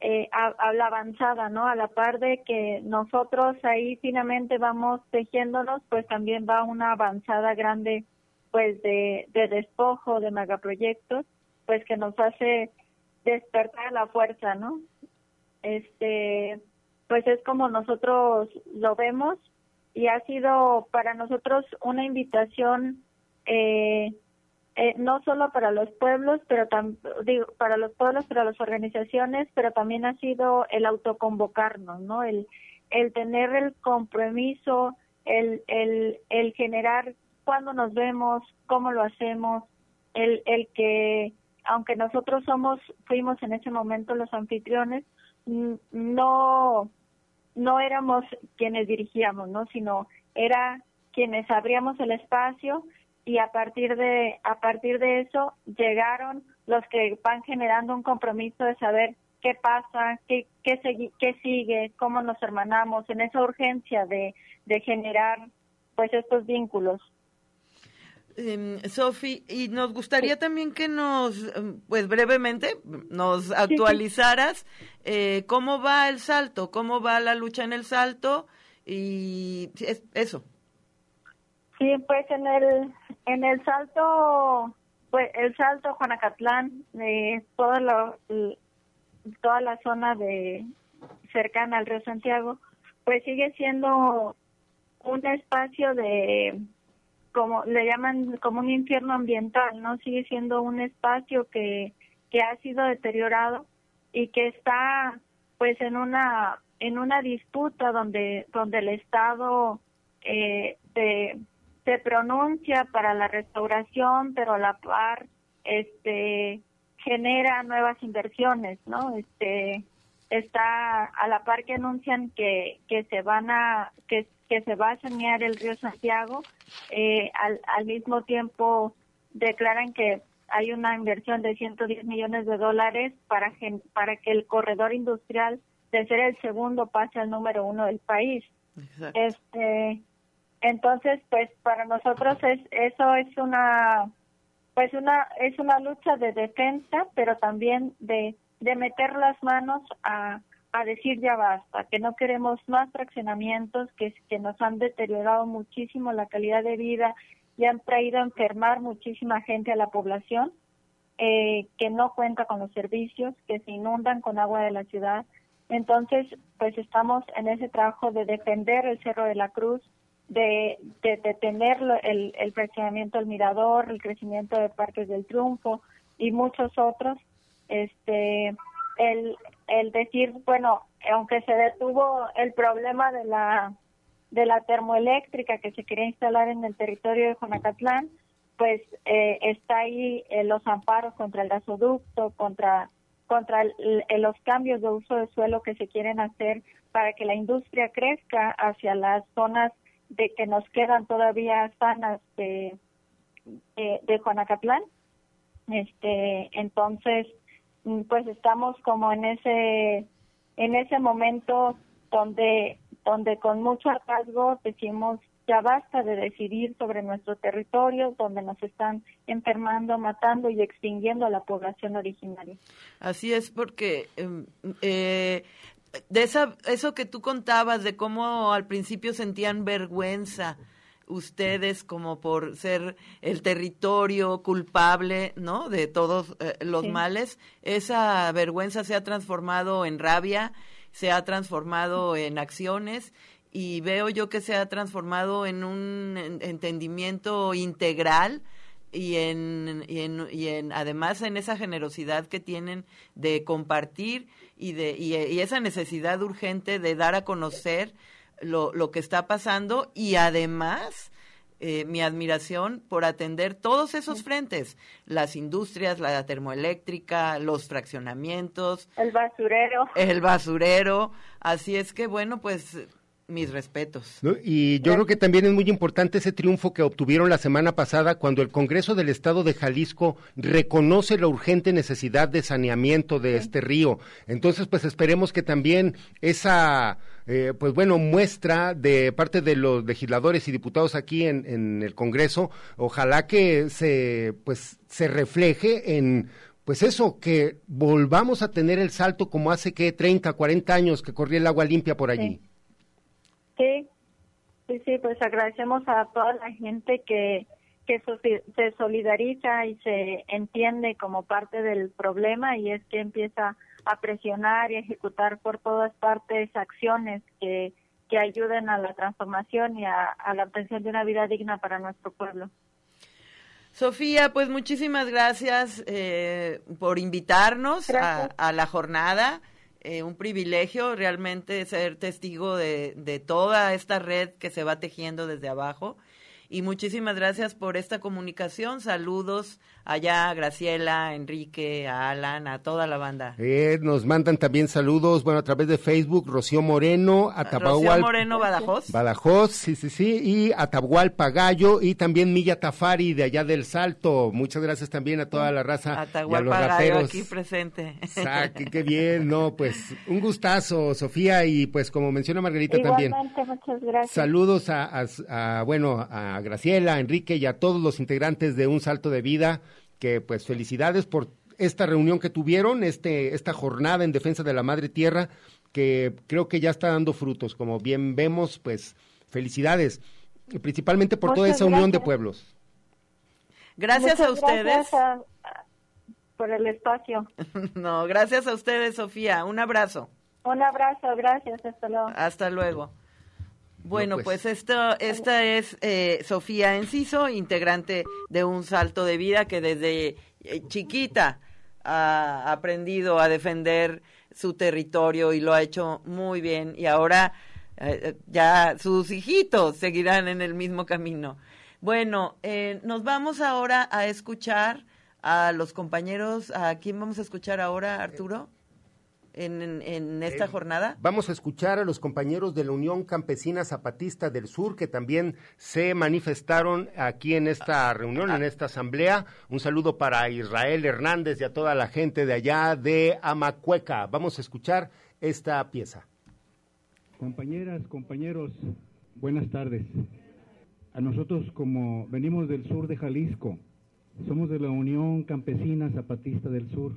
eh, a, la avanzada, ¿no? A la par de que nosotros ahí finamente vamos tejiéndonos, pues también va una avanzada grande pues de, de despojo de megaproyectos, pues que nos hace despertar la fuerza, ¿no? este pues es como nosotros lo vemos y ha sido para nosotros una invitación eh, eh, no solo para los pueblos pero tam- digo para los pueblos para las organizaciones pero también ha sido el autoconvocarnos no el el tener el compromiso el el el generar cuándo nos vemos cómo lo hacemos el el que aunque nosotros somos fuimos en ese momento los anfitriones no no éramos quienes dirigíamos no sino era quienes abríamos el espacio y a partir de a partir de eso llegaron los que van generando un compromiso de saber qué pasa qué qué, qué sigue cómo nos hermanamos en esa urgencia de de generar pues estos vínculos. Em, Sofi, y nos gustaría también que nos, em, pues brevemente, nos actualizaras eh, cómo va el salto, cómo va la lucha en el salto y es- eso. Sí, pues en el en el salto, pues el salto Juanacatlán, eh, toda la l- toda la zona de cercana al río Santiago, pues sigue siendo un espacio de como le llaman como un infierno ambiental, ¿no? Sigue siendo un espacio que que ha sido deteriorado y que está pues en una en una disputa donde donde el Estado eh, se, se pronuncia para la restauración, pero a la par este genera nuevas inversiones, ¿no? Este está a la par que anuncian que que se van a que que se va a sanear el río Santiago, eh, al, al mismo tiempo declaran que hay una inversión de 110 millones de dólares para gen- para que el corredor industrial de ser el segundo pase al número uno del país. Este, entonces, pues para nosotros es eso es una pues una es una lucha de defensa, pero también de de meter las manos a a decir ya basta, que no queremos más fraccionamientos que, que nos han deteriorado muchísimo la calidad de vida y han traído a enfermar muchísima gente a la población, eh, que no cuenta con los servicios, que se inundan con agua de la ciudad. Entonces, pues estamos en ese trabajo de defender el Cerro de la Cruz, de, de detener el, el fraccionamiento del Mirador, el crecimiento de Parques del Triunfo y muchos otros. Este, el, el decir, bueno, aunque se detuvo el problema de la de la termoeléctrica que se quería instalar en el territorio de Jonacatlán, pues eh, está ahí eh, los amparos contra el gasoducto, contra contra el- el- los cambios de uso de suelo que se quieren hacer para que la industria crezca hacia las zonas de que nos quedan todavía sanas de, de, de Juanacatlán. Este, entonces, mm, pues estamos como en ese en ese momento donde donde con mucho hartazgo decimos ya basta de decidir sobre nuestro territorio donde nos están enfermando, matando y extinguiendo a la población originaria. Así es, porque em, eh, de esa, eso que tú contabas, de cómo al principio sentían vergüenza ustedes como por ser el territorio culpable, ¿no? De todos eh, los Sí. males, esa vergüenza se ha transformado en rabia, se ha transformado en acciones y veo yo que se ha transformado en un en- entendimiento integral y en, y en, y en además en esa generosidad que tienen de compartir y de y, y esa necesidad urgente de dar a conocer lo, lo que está pasando y además eh, mi admiración por atender todos esos frentes, las industrias, la termoeléctrica, los fraccionamientos. El basurero. El basurero. Así es que, bueno, pues mis respetos. ¿no? Y yo creo que también es muy importante ese triunfo que obtuvieron la semana pasada cuando el Congreso del Estado de Jalisco reconoce la urgente necesidad de saneamiento de este río. Entonces, pues esperemos que también esa, eh, pues bueno, muestra de parte de los legisladores y diputados aquí en, en el Congreso, ojalá que se, pues, se refleje en pues eso, que volvamos a tener el salto como hace que 30, 40 años que corría el agua limpia por allí. Sí, sí, sí, pues agradecemos a toda la gente que, que se solidariza y se entiende como parte del problema y es que empieza a presionar y ejecutar por todas partes acciones que, que ayuden a la transformación y a, a la obtención de una vida digna para nuestro pueblo. Sofía, pues muchísimas gracias eh, por invitarnos a, a la jornada. Eh, un privilegio realmente ser testigo de, de toda esta red que se va tejiendo desde abajo. Y muchísimas gracias por esta comunicación. Saludos allá a Graciela, a Enrique, a Alan, a toda la banda. Eh, nos mandan también saludos, bueno, a través de Facebook, Rocío Moreno, Rocío Atabahual. Moreno Badajoz. Badajoz, sí, sí, sí, y Atahualpa Gallo y también Milla Tafari de allá del Salto. Muchas gracias también a toda la raza y a los Atahualpa Gallo aquí presente. Ah, qué, bien, no, pues un gustazo, Sofía, y pues como menciona Margarita también. Muchas gracias. Saludos a, a- a, bueno, a Graciela, a Enrique y a todos los integrantes de Un Salto de Vida, que pues felicidades por esta reunión que tuvieron, este, esta jornada en defensa de la Madre Tierra, que creo que ya está dando frutos. Como bien vemos, pues felicidades, y principalmente por toda esa unión de pueblos. Gracias a ustedes. gracias a- a- por el espacio. No, gracias a ustedes, Sofía. Un abrazo. Un abrazo, gracias, hasta luego. Hasta luego. Bueno, No, pues, pues. esto, esta es eh, Sofía Enciso, integrante de Un Salto de Vida, que desde eh, chiquita ha aprendido a defender su territorio y lo ha hecho muy bien. Y ahora eh, ya sus hijitos seguirán en el mismo camino. Bueno, eh, nos vamos ahora a escuchar a los compañeros. ¿A quién vamos a escuchar ahora, Arturo? En, en- en esta Eh, jornada. Vamos a escuchar a los compañeros de la Unión Campesina Zapatista del Sur que también se manifestaron aquí en esta reunión, en esta asamblea. Un saludo para Israel Hernández y a toda la gente de allá de Amacueca. Vamos a escuchar esta pieza. Compañeras, compañeros, buenas tardes. A nosotros como venimos del sur de Jalisco, somos de la Unión Campesina Zapatista del Sur,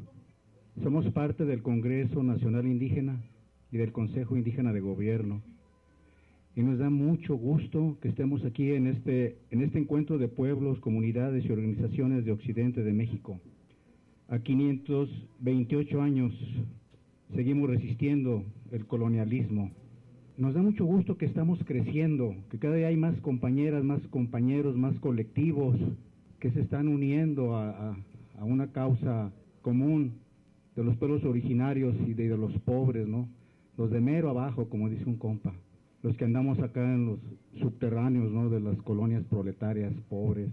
somos parte del Congreso Nacional Indígena y del Consejo Indígena de Gobierno. Y nos da mucho gusto que estemos aquí en este, en este encuentro de pueblos, comunidades y organizaciones de Occidente de México. A 528 años seguimos resistiendo el colonialismo. Nos da mucho gusto que estamos creciendo, que cada día hay más compañeras, más compañeros, más colectivos que se están uniendo a, a- a una causa común de los pueblos originarios y de, los pobres, ¿no? Los de mero abajo, como dice un compa. Los que andamos acá en los subterráneos, ¿no? De las colonias proletarias pobres.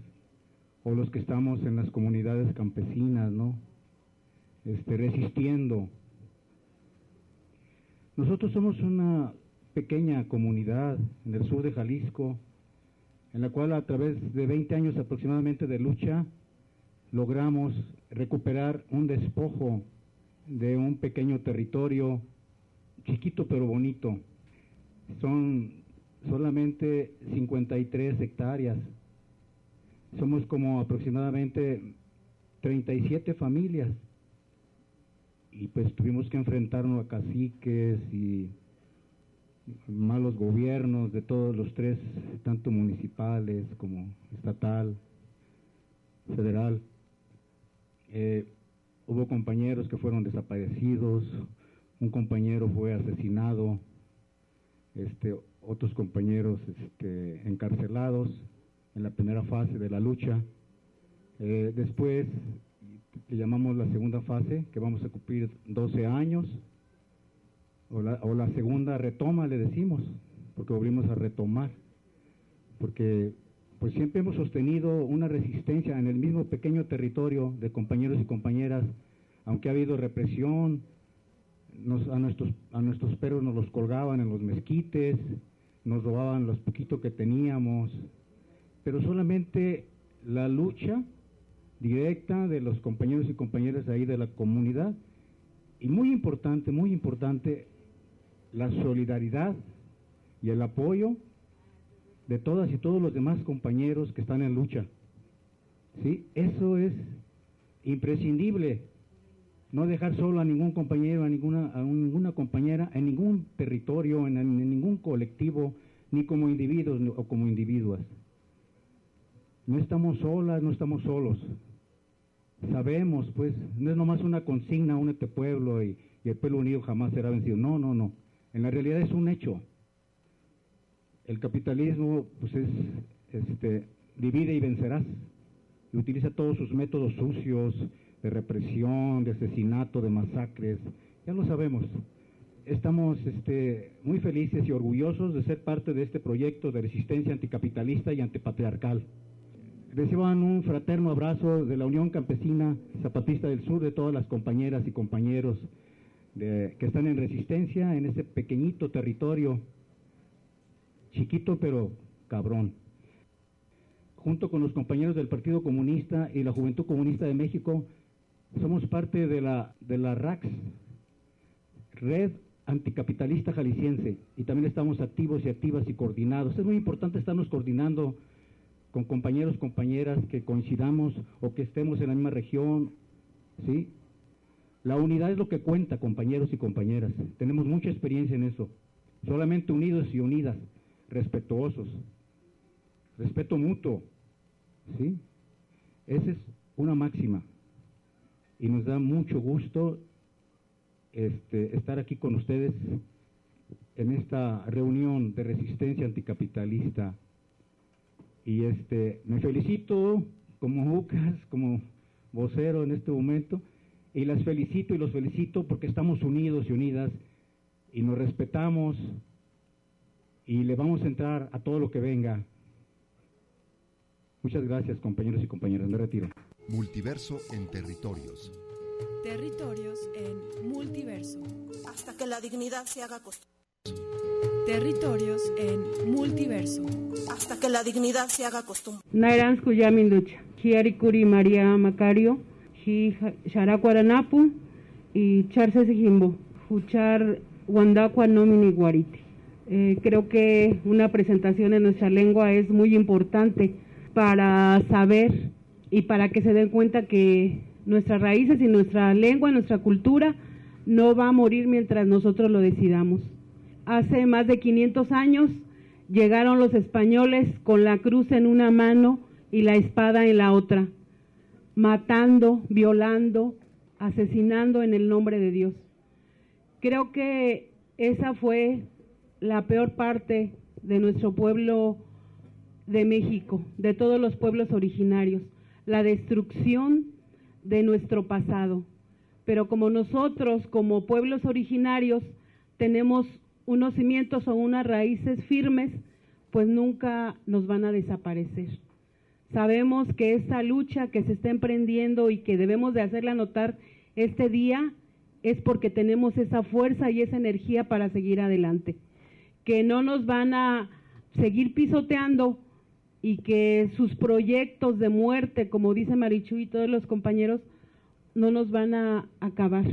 O los que estamos en las comunidades campesinas, ¿no? Este, resistiendo nosotros somos una pequeña comunidad en el sur de Jalisco, en la cual a través de 20 años aproximadamente de lucha logramos recuperar un despojo de un pequeño territorio chiquito pero bonito. Son solamente 53 hectáreas. Somos como aproximadamente 37 familias y pues tuvimos que enfrentarnos a caciques y malos gobiernos de todos los tres, tanto municipales como estatal, federal. Eh, hubo compañeros que fueron desaparecidos, un compañero fue asesinado, este, otros compañeros este, encarcelados en la primera fase de la lucha. Eh, después que llamamos la segunda fase, que vamos a cumplir 12 años, o la segunda retoma, le decimos, porque volvimos a retomar, porque pues siempre hemos sostenido una resistencia en el mismo pequeño territorio de compañeros y compañeras, aunque ha habido represión, nos, a, nuestros, a nuestros perros nos los colgaban en los mezquites, nos robaban los poquito que teníamos, pero solamente la lucha directa de los compañeros y compañeras ahí de la comunidad y muy importante, muy importante, la solidaridad y el apoyo de todas y todos los demás compañeros que están en lucha. ¿Sí? Eso es imprescindible. No dejar solo a ningún compañero, a ninguna, a ninguna compañera, en ningún territorio, en, ningún colectivo, ni como individuos o como individuas. No estamos solas, no estamos solos. Sabemos, pues, no es nomás una consigna, únete pueblo y el pueblo unido jamás será vencido. No, no, no. En la realidad es un hecho. El capitalismo, pues, es, este, divide y vencerás. Y utiliza todos sus métodos sucios de represión, de asesinato, de masacres. Ya lo sabemos. Estamos este, muy felices y orgullosos de ser parte de este proyecto de resistencia anticapitalista y antipatriarcal. Reciban un fraterno abrazo de la Unión Campesina Zapatista del Sur, de todas las compañeras y compañeros que están en resistencia en este pequeñito territorio, chiquito pero cabrón. Junto con los compañeros del Partido Comunista y la Juventud Comunista de México, somos parte de la, de la RAX, Red Anticapitalista Jalisciense, y también estamos activos y activas y coordinados. Es muy importante estarnos coordinando con compañeros, compañeras que coincidamos o que estemos en la misma región, ¿sí? La unidad es lo que cuenta, compañeros y compañeras. Tenemos mucha experiencia en eso. Solamente unidos y unidas, respetuosos, respeto mutuo, ¿sí? Esa es una máxima. Y nos da mucho gusto este, estar aquí con ustedes en esta reunión de resistencia anticapitalista y este me felicito como UCAS, como vocero en este momento, y las felicito y los felicito porque estamos unidos y unidas y nos respetamos y le vamos a entrar a todo lo que venga. Muchas gracias compañeros y compañeras, me retiro. Multiverso en territorios. Territorios en multiverso. Hasta que la dignidad se haga costumbre. Territorios en multiverso. Hasta que la dignidad se haga costumbre. Nairans Kuyaminducha, Hiarikuri María Macario, Sharacuaranapu y Charces Jimbo, Fuchar Wandakwa Nomini Guarite. Eh, creo que una presentación en nuestra lengua es muy importante para saber y para que se den cuenta que nuestras raíces y nuestra lengua, nuestra cultura, no va a morir mientras nosotros lo decidamos hace más de 500 años llegaron los españoles con la cruz en una mano y la espada en la otra, matando, violando, asesinando en el nombre de Dios. Creo que esa fue la peor parte de nuestro pueblo de México, de todos los pueblos originarios, la destrucción de nuestro pasado. Pero como nosotros, como pueblos originarios, tenemos unos cimientos o unas raíces firmes, pues nunca nos van a desaparecer. Sabemos que esta lucha que se está emprendiendo y que debemos de hacerla notar este día es porque tenemos esa fuerza y esa energía para seguir adelante. Que no nos van a seguir pisoteando y que sus proyectos de muerte, como dice Marichu y todos los compañeros, no nos van a acabar.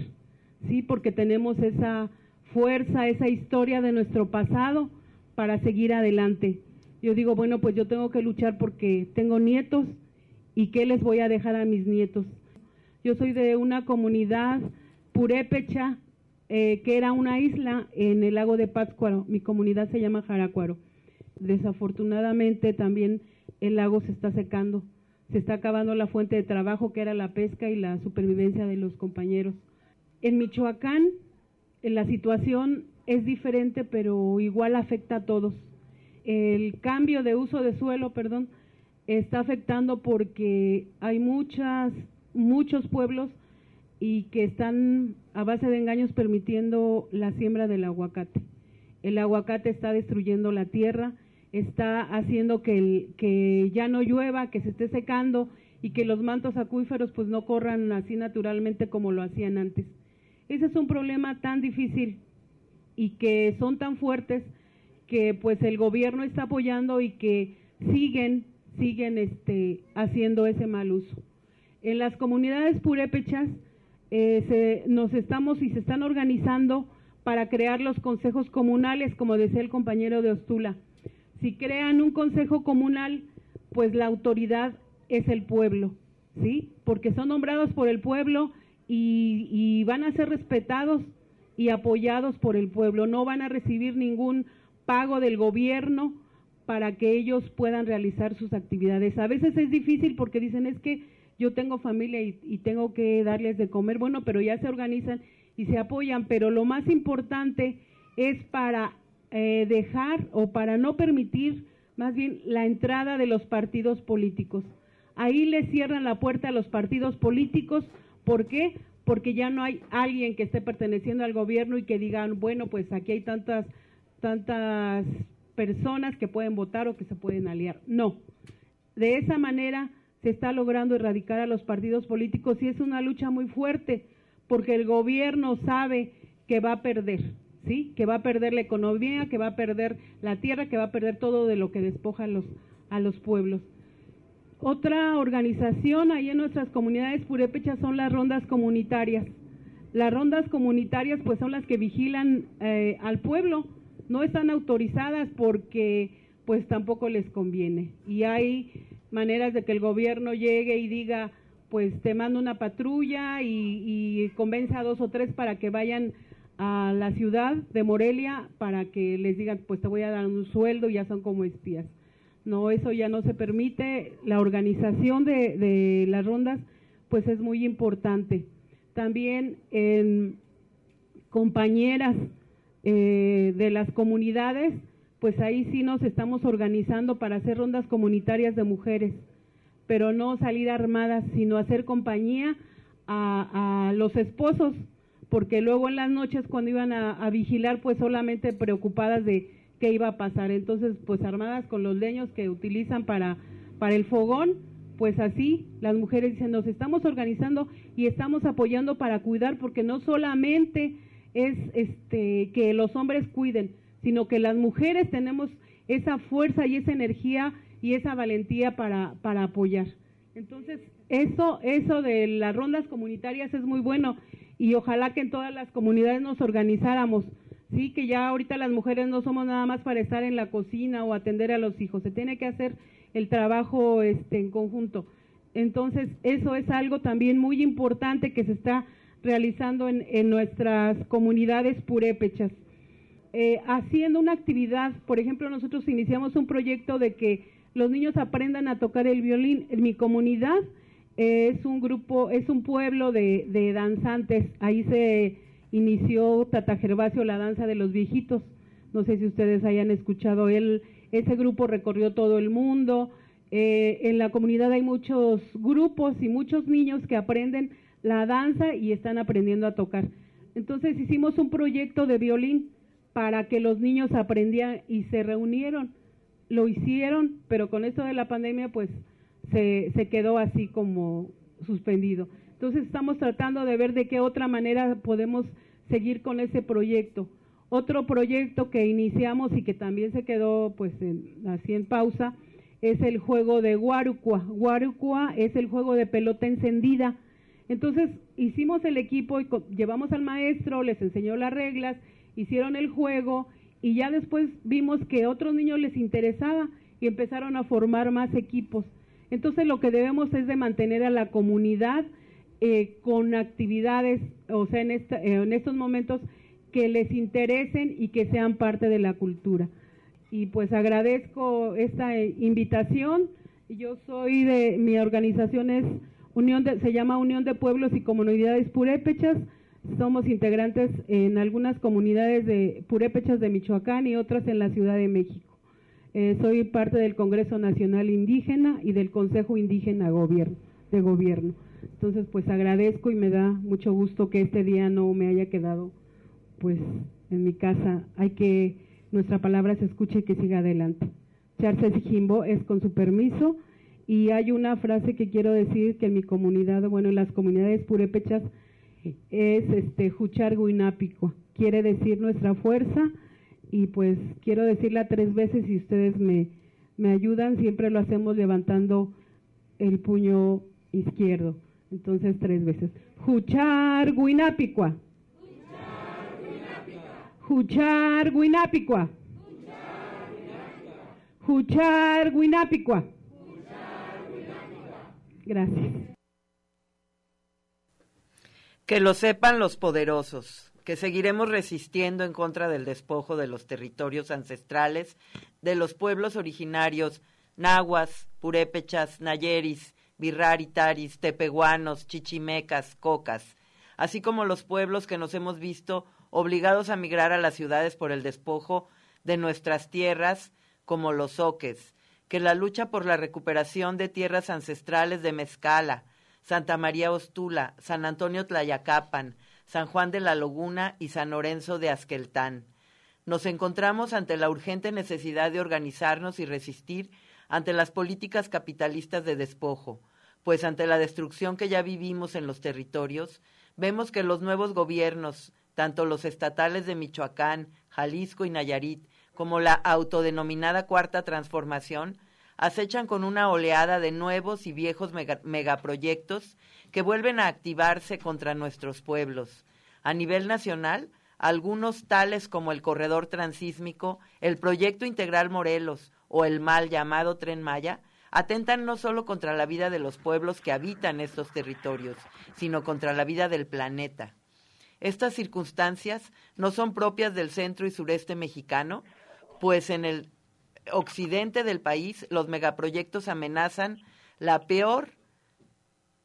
Sí, porque tenemos esa fuerza, esa historia de nuestro pasado para seguir adelante. Yo digo, bueno, pues yo tengo que luchar porque tengo nietos y qué les voy a dejar a mis nietos. Yo soy de una comunidad purépecha, eh, que era una isla en el lago de Pátzcuaro. Mi comunidad se llama Jaracuaro. Desafortunadamente también el lago se está secando. Se está acabando la fuente de trabajo que era la pesca y la supervivencia de los compañeros. En Michoacán la situación es diferente, pero igual afecta a todos. El cambio de uso de suelo, perdón, está afectando porque hay muchas, muchos pueblos y que están a base de engaños permitiendo la siembra del aguacate. El aguacate está destruyendo la tierra está haciendo que, ya no llueva, que se esté secando y que los mantos acuíferos pues no corran así naturalmente como lo hacían antes. Ese es un problema tan difícil y que son tan fuertes que pues el gobierno está apoyando y que siguen siguen este haciendo ese mal uso. En las comunidades purépechas eh, se, nos estamos y se están organizando para crear los consejos comunales, como decía el compañero de Ostula. Si crean un consejo comunal, pues la autoridad es el pueblo, ¿sí? Porque son nombrados por el pueblo y, y van a ser respetados y apoyados por el pueblo. No van a recibir ningún pago del gobierno para que ellos puedan realizar sus actividades. A veces es difícil porque dicen es que yo tengo familia y, tengo que darles de comer, bueno, pero ya se organizan y se apoyan, pero lo más importante es para eh, dejar o para no permitir más bien la entrada de los partidos políticos. Ahí le cierran la puerta a los partidos políticos, ¿por qué? Porque ya no hay alguien que esté perteneciendo al gobierno y que digan, bueno, pues aquí hay tantas tantas personas que pueden votar o que se pueden aliar. No. De esa manera se está logrando erradicar a los partidos políticos y es una lucha muy fuerte porque el gobierno sabe que va a perder, ¿sí? Que va a perder la economía, que va a perder la tierra, que va a perder todo de lo que despoja a los, a los pueblos. Otra organización ahí en nuestras comunidades purépechas son las rondas comunitarias. Las rondas comunitarias pues son las que vigilan eh, al pueblo, no están autorizadas porque pues tampoco les conviene. Y hay maneras de que el gobierno llegue y diga, pues te mando una patrulla y, y convence a dos o tres para que vayan a la ciudad de Morelia para que les digan, pues te voy a dar un sueldo y ya son como espías. No, eso ya no se permite. La organización de, de las rondas, pues es muy importante. También en compañeras eh, de las comunidades, pues ahí sí nos estamos organizando para hacer rondas comunitarias de mujeres, pero no salir armadas, sino hacer compañía a, los esposos, porque luego en las noches cuando iban a, a, vigilar, pues solamente preocupadas de qué iba a pasar. Entonces, pues armadas con los leños que utilizan para, para el fogón, pues así las mujeres dicen, nos estamos organizando y estamos apoyando para cuidar, porque no solamente es este que los hombres cuiden, sino que las mujeres tenemos esa fuerza y esa energía y esa valentía para, para apoyar. Entonces, eso, eso de las rondas comunitarias es muy bueno y ojalá que en todas las comunidades nos organizáramos, sí, que ya ahorita las mujeres no somos nada más para estar en la cocina o atender a los hijos, se tiene que hacer el trabajo este en conjunto. Entonces, eso es algo también muy importante que se está realizando en, en nuestras comunidades purépechas. Eh, haciendo una actividad, por ejemplo, nosotros iniciamos un proyecto de que los niños aprendan a tocar el violín. En mi comunidad eh, es un grupo, es un pueblo de, danzantes. Ahí se inició Tata Gervasio, la danza de los viejitos. No sé si ustedes hayan escuchado él. Ese grupo recorrió todo el mundo. Eh, en la comunidad hay muchos grupos y muchos niños que aprenden la danza y están aprendiendo a tocar. Entonces hicimos un proyecto de violín para que los niños aprendieran y se reunieron. Lo hicieron, pero con esto de la pandemia pues se, quedó así como suspendido. Entonces estamos tratando de ver de qué otra manera podemos seguir con ese proyecto. Otro proyecto que iniciamos y que también se quedó pues en, así en pausa es el juego de Guarucua. Guarucua es el juego de pelota encendida entonces hicimos el equipo y llevamos al maestro, les enseñó las reglas, hicieron el juego y ya después vimos que otros niños les interesaba y empezaron a formar más equipos. Entonces lo que debemos es de mantener a la comunidad eh, con actividades, o sea, en, esta, en estos momentos que les interesen y que sean parte de la cultura. Y pues agradezco esta eh, invitación. Yo soy de, mi organización es Unión de, se llama Unión de Pueblos y Comunidades Purépechas. Somos integrantes en algunas comunidades de purépechas de Michoacán y otras en la Ciudad de México. Eh, soy parte del Congreso Nacional Indígena y del Consejo Indígena de Gobierno. Entonces, pues agradezco y me da mucho gusto que este día no me haya quedado pues en mi casa. Hay que nuestra palabra se escuche y que siga adelante. Charces Jimbo es con su permiso y hay una frase que quiero decir que en mi comunidad, bueno, en las comunidades purépechas es este Juchar Guinápico, quiere decir nuestra fuerza y pues quiero decirla tres veces y ustedes me, me ayudan, siempre lo hacemos levantando el puño izquierdo, entonces tres veces. Juchar Guinápicua. Juchar Guinápicua. Juchar Guinápicua. Gracias. Que lo sepan los poderosos, que seguiremos resistiendo en contra del despojo de los territorios ancestrales de los pueblos originarios nahuas, purépechas, nayeris, birraritaris, tepehuanos, chichimecas, cocas, así como los pueblos que nos hemos visto obligados a migrar a las ciudades por el despojo de nuestras tierras, como los oques, que la lucha por la recuperación de tierras ancestrales de Mezcala, Santa María Ostula, San Antonio Tlayacapan, San Juan de la Laguna y San Lorenzo de Asqueltán. Nos encontramos ante la urgente necesidad de organizarnos y resistir ante las políticas capitalistas de despojo, pues ante la destrucción que ya vivimos en los territorios, vemos que los nuevos gobiernos, tanto los estatales de Michoacán, Jalisco y Nayarit, como la autodenominada Cuarta Transformación, acechan con una oleada de nuevos y viejos megaproyectos que vuelven a activarse contra nuestros pueblos. A nivel nacional, algunos tales como el Corredor Transísmico, el Proyecto Integral Morelos o el mal llamado Tren Maya, atentan no solo contra la vida de los pueblos que habitan estos territorios, sino contra la vida del planeta. Estas circunstancias no son propias del centro y sureste mexicano, pues en el occidente del país los megaproyectos amenazan la peor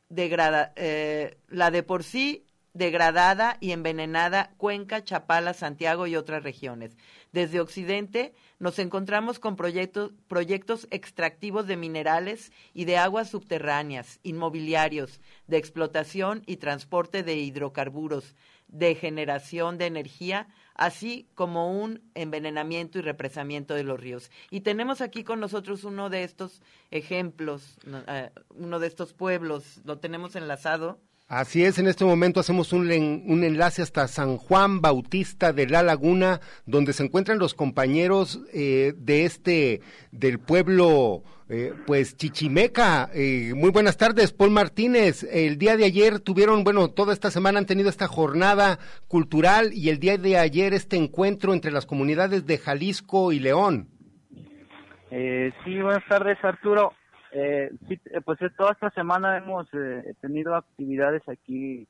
degrada, eh, la de por sí degradada y envenenada Cuenca, Chapala, Santiago y otras regiones. Desde Occidente nos encontramos con proyectos, proyectos extractivos de minerales y de aguas subterráneas, inmobiliarios, de explotación y transporte de hidrocarburos, de generación de energía, así como un envenenamiento y represamiento de los ríos. Y tenemos aquí con nosotros uno de estos ejemplos, eh, uno de estos pueblos, lo tenemos enlazado. Así es, en este momento hacemos un, un, enlace hasta San Juan Bautista de la Laguna, donde se encuentran los compañeros eh, de este, del pueblo, eh, pues Chichimeca. Eh, muy buenas tardes, Paul Martínez. El día de ayer tuvieron, bueno, toda esta semana han tenido esta jornada cultural y el día de ayer este encuentro entre las comunidades de Jalisco y León. sí, buenas tardes, Arturo. Eh, sí, eh, pues toda esta semana hemos eh, tenido actividades aquí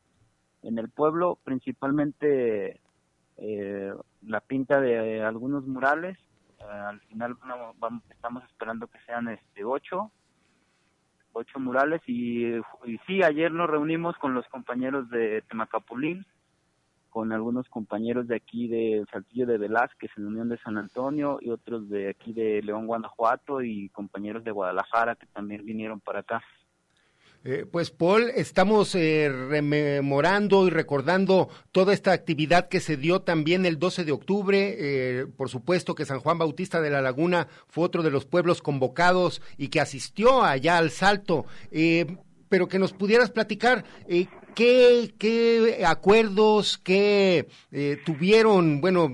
en el pueblo, principalmente eh, la pinta de algunos murales. al final estamos esperando que sean este ocho, ocho murales y sí, ayer nos reunimos con los compañeros de Temacapulín con algunos compañeros de aquí de Saltillo de Velázquez en Unión de San Antonio y otros de aquí de León, Guanajuato y compañeros de Guadalajara que también vinieron para acá. Eh, pues Paul, estamos eh, rememorando y recordando toda esta actividad que se dio también el 12 de octubre. Eh, por supuesto que San Juan Bautista de la Laguna fue otro de los pueblos convocados y que asistió allá al Salto. pero que nos pudieras platicar ¿Qué, qué acuerdos, qué eh, tuvieron, bueno,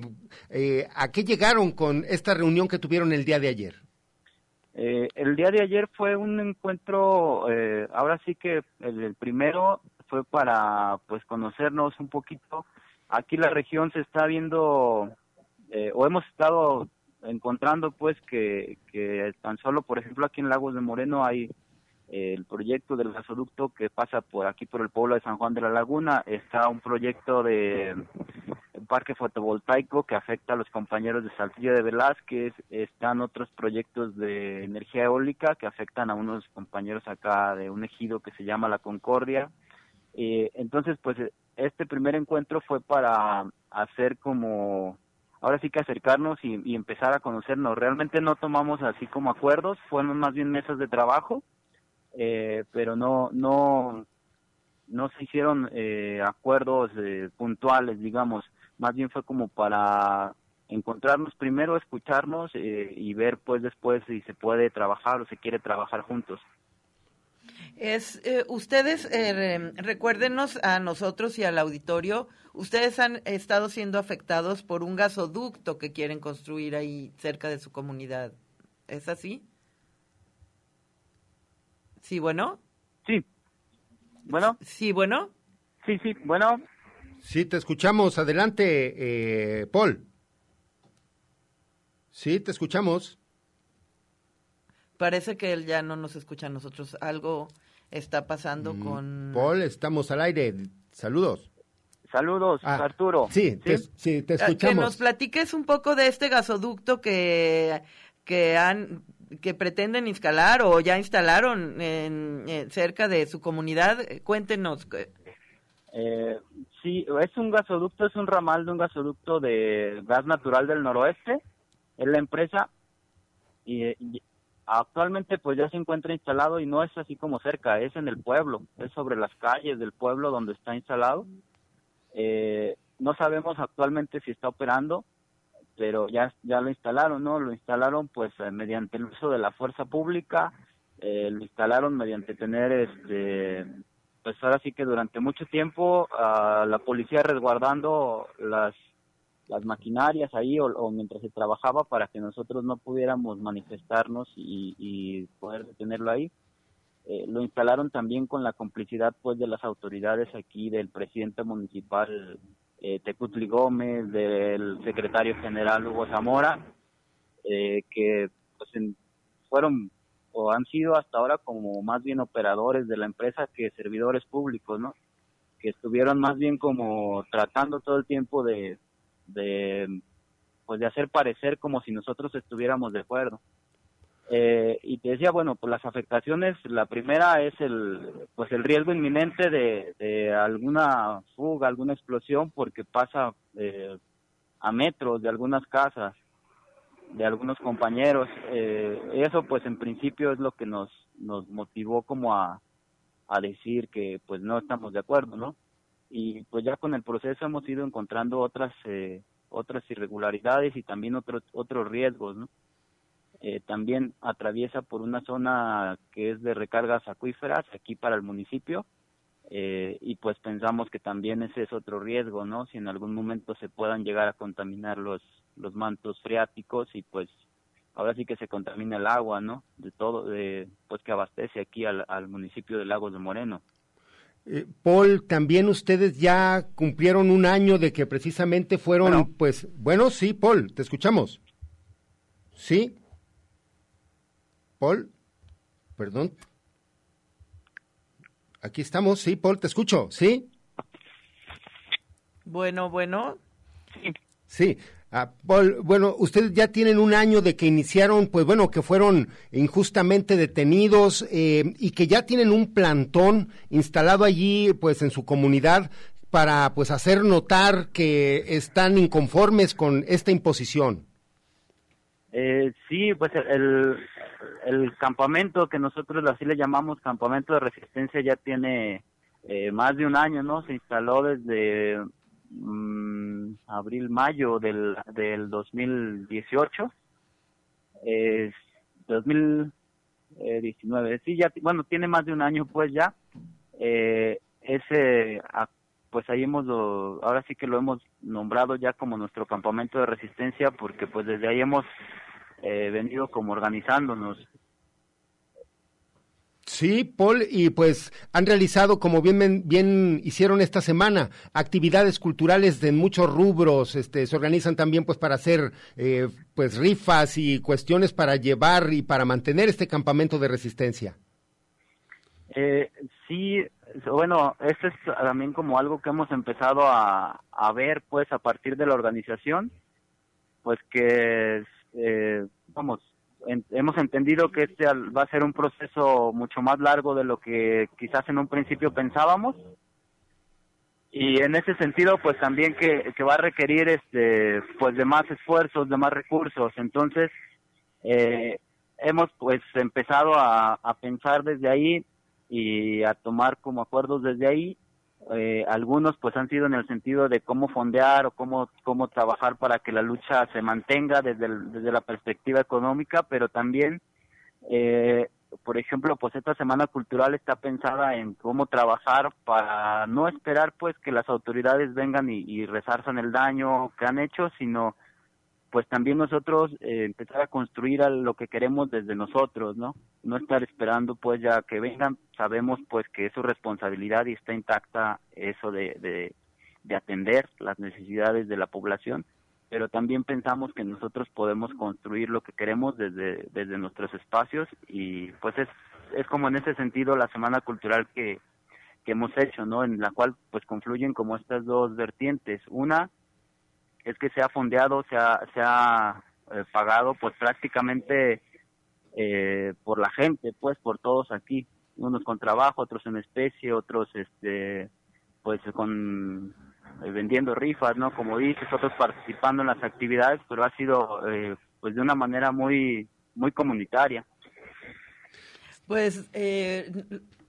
eh, a qué llegaron con esta reunión que tuvieron el día de ayer? Eh, el día de ayer fue un encuentro, ahora sí que el, primero fue para pues conocernos un poquito. Aquí la región se está viendo, o hemos estado encontrando pues que, que tan solo, por ejemplo, aquí en Lagos de Moreno hay el proyecto del gasoducto que pasa por aquí por el pueblo de San Juan de la Laguna. Está un proyecto de parque fotovoltaico que afecta a los compañeros de Saltillo de Velázquez. Están otros proyectos de energía eólica que afectan a unos compañeros acá de un ejido que se llama La Concordia. Eh, entonces pues este primer encuentro fue para hacer como ahora sí que acercarnos y empezar a conocernos. Realmente no tomamos así como acuerdos fueron más bien mesas de trabajo eh, pero no no no se hicieron eh, acuerdos eh, puntuales digamos más bien fue como para encontrarnos primero, escucharnos eh, y ver pues después si se puede trabajar o se quiere trabajar juntos. Es, eh, ustedes, eh, recuérdenos a nosotros y al auditorio, ustedes han estado siendo afectados por un gasoducto que quieren construir ahí cerca de su comunidad. ¿Es así? Sí, bueno. Sí. Bueno. Sí, bueno. Sí, sí, bueno. Sí, te escuchamos. Adelante, eh, Paul. Sí, te escuchamos. Parece que él ya no nos escucha a nosotros. Algo está pasando con... Paul, estamos al aire. Saludos. Saludos, Ah, Arturo. Sí, te, sí, te Ah, Que escuchamos. nos platiques un poco de este gasoducto que, que han que pretenden instalar o ya instalaron en, eh, cerca de su comunidad. Eh, Cuéntenos. eh, Eh, sí, es un gasoducto, es un ramal de un gasoducto de gas natural del noroeste. Es la empresa y, y actualmente pues ya se encuentra instalado y no es así como cerca, es en el pueblo, es sobre las calles del pueblo donde está instalado. Eh, no sabemos actualmente si está operando, pero ya ya lo instalaron, ¿no? Lo instalaron pues eh, mediante el uso de la fuerza pública, eh, lo instalaron mediante tener este pues ahora sí que durante mucho tiempo ah, la policía resguardando las las maquinarias ahí o, o mientras se trabajaba para que nosotros no pudiéramos manifestarnos y, y poder detenerlo ahí. Eh, lo instalaron también con la complicidad pues de las autoridades aquí del presidente municipal eh, Tecutli Gómez, del secretario general Hugo Zamora, eh, que pues fueron o han sido hasta ahora como más bien operadores de la empresa que servidores públicos, ¿no? Que estuvieron más bien como tratando todo el tiempo de, de pues de hacer parecer como si nosotros estuviéramos de acuerdo. Eh, y te decía, bueno, pues las afectaciones, la primera es el, pues el riesgo inminente de, alguna fuga, alguna explosión, porque pasa eh, a metros de algunas casas, de algunos compañeros. Eh, eso, pues en principio es lo que nos, nos motivó como a, a decir que pues no estamos de acuerdo, ¿no? Y pues ya con el proceso hemos ido encontrando otras, eh, otras irregularidades y también otros, otros riesgos, ¿no? Eh, también atraviesa por una zona que es de recargas acuíferas aquí para el municipio eh, y pues pensamos que también ese es otro riesgo, ¿no? Si en algún momento se puedan llegar a contaminar los los mantos freáticos y pues ahora sí que se contamina el agua, ¿no? De todo, de, pues que abastece aquí al, al municipio de Lagos de Moreno. Eh, Paul, también ustedes ya cumplieron un año de que precisamente fueron, Bueno. pues, bueno, sí, Paul, te escuchamos. ¿Sí? Paul, perdón. Aquí estamos, sí, Paul, te escucho, ¿sí? Bueno, bueno. Sí. Ah, Paul, bueno, ustedes ya tienen un año de que iniciaron, pues bueno, que fueron injustamente detenidos eh, y que ya tienen un plantón instalado allí, pues en su comunidad para, pues hacer notar que están inconformes con esta imposición. Eh, sí, pues el, el campamento que nosotros así le llamamos campamento de resistencia ya tiene eh, más de un año, ¿no? Se instaló desde mm, abril, mayo del, del 2018. Es 2019, sí, ya, bueno, tiene más de un año pues ya. Eh, ese, pues ahí hemos, lo- ahora sí que lo hemos nombrado ya como nuestro campamento de resistencia porque pues desde ahí hemos eh, venido como organizándonos. Sí, Paul, y pues han realizado, como bien, bien hicieron esta semana, actividades culturales de muchos rubros, este, se organizan también pues para hacer eh, pues rifas y cuestiones para llevar y para mantener este campamento de resistencia. Eh, sí, bueno, esto es también como algo que hemos empezado a, a ver pues a partir de la organización, pues que eh, vamos, en- hemos entendido que este va a ser un proceso mucho más largo de lo que quizás en un principio pensábamos. Y en ese sentido pues también que, que va a requerir este pues de más esfuerzos, de más recursos, entonces eh, hemos pues empezado a, a pensar desde ahí y a tomar como acuerdos desde ahí. Eh, algunos pues han sido en el sentido de cómo fondear o cómo, cómo trabajar para que la lucha se mantenga desde, desde la perspectiva económica, pero también, eh, por ejemplo, pues esta Semana Cultural está pensada en cómo trabajar para no esperar pues que las autoridades vengan y, y resarzan el daño que han hecho, sino pues también nosotros eh, empezar a construir lo que queremos desde nosotros, ¿no? No estar esperando pues ya que vengan, sabemos pues que es su responsabilidad y está intacta eso de, de, de atender las necesidades de la población, pero también pensamos que nosotros podemos construir lo que queremos desde, desde nuestros espacios y pues es, es como en ese sentido la semana cultural que, que hemos hecho, ¿no? En la cual pues confluyen como estas dos vertientes. Una es que se ha fondeado, se ha, se ha eh, pagado pues prácticamente eh, por la gente, pues por todos aquí, unos con trabajo, otros en especie, otros este pues con eh, vendiendo rifas, ¿no? Como dices, otros participando en las actividades, pero ha sido pues de una manera muy muy comunitaria. Pues eh,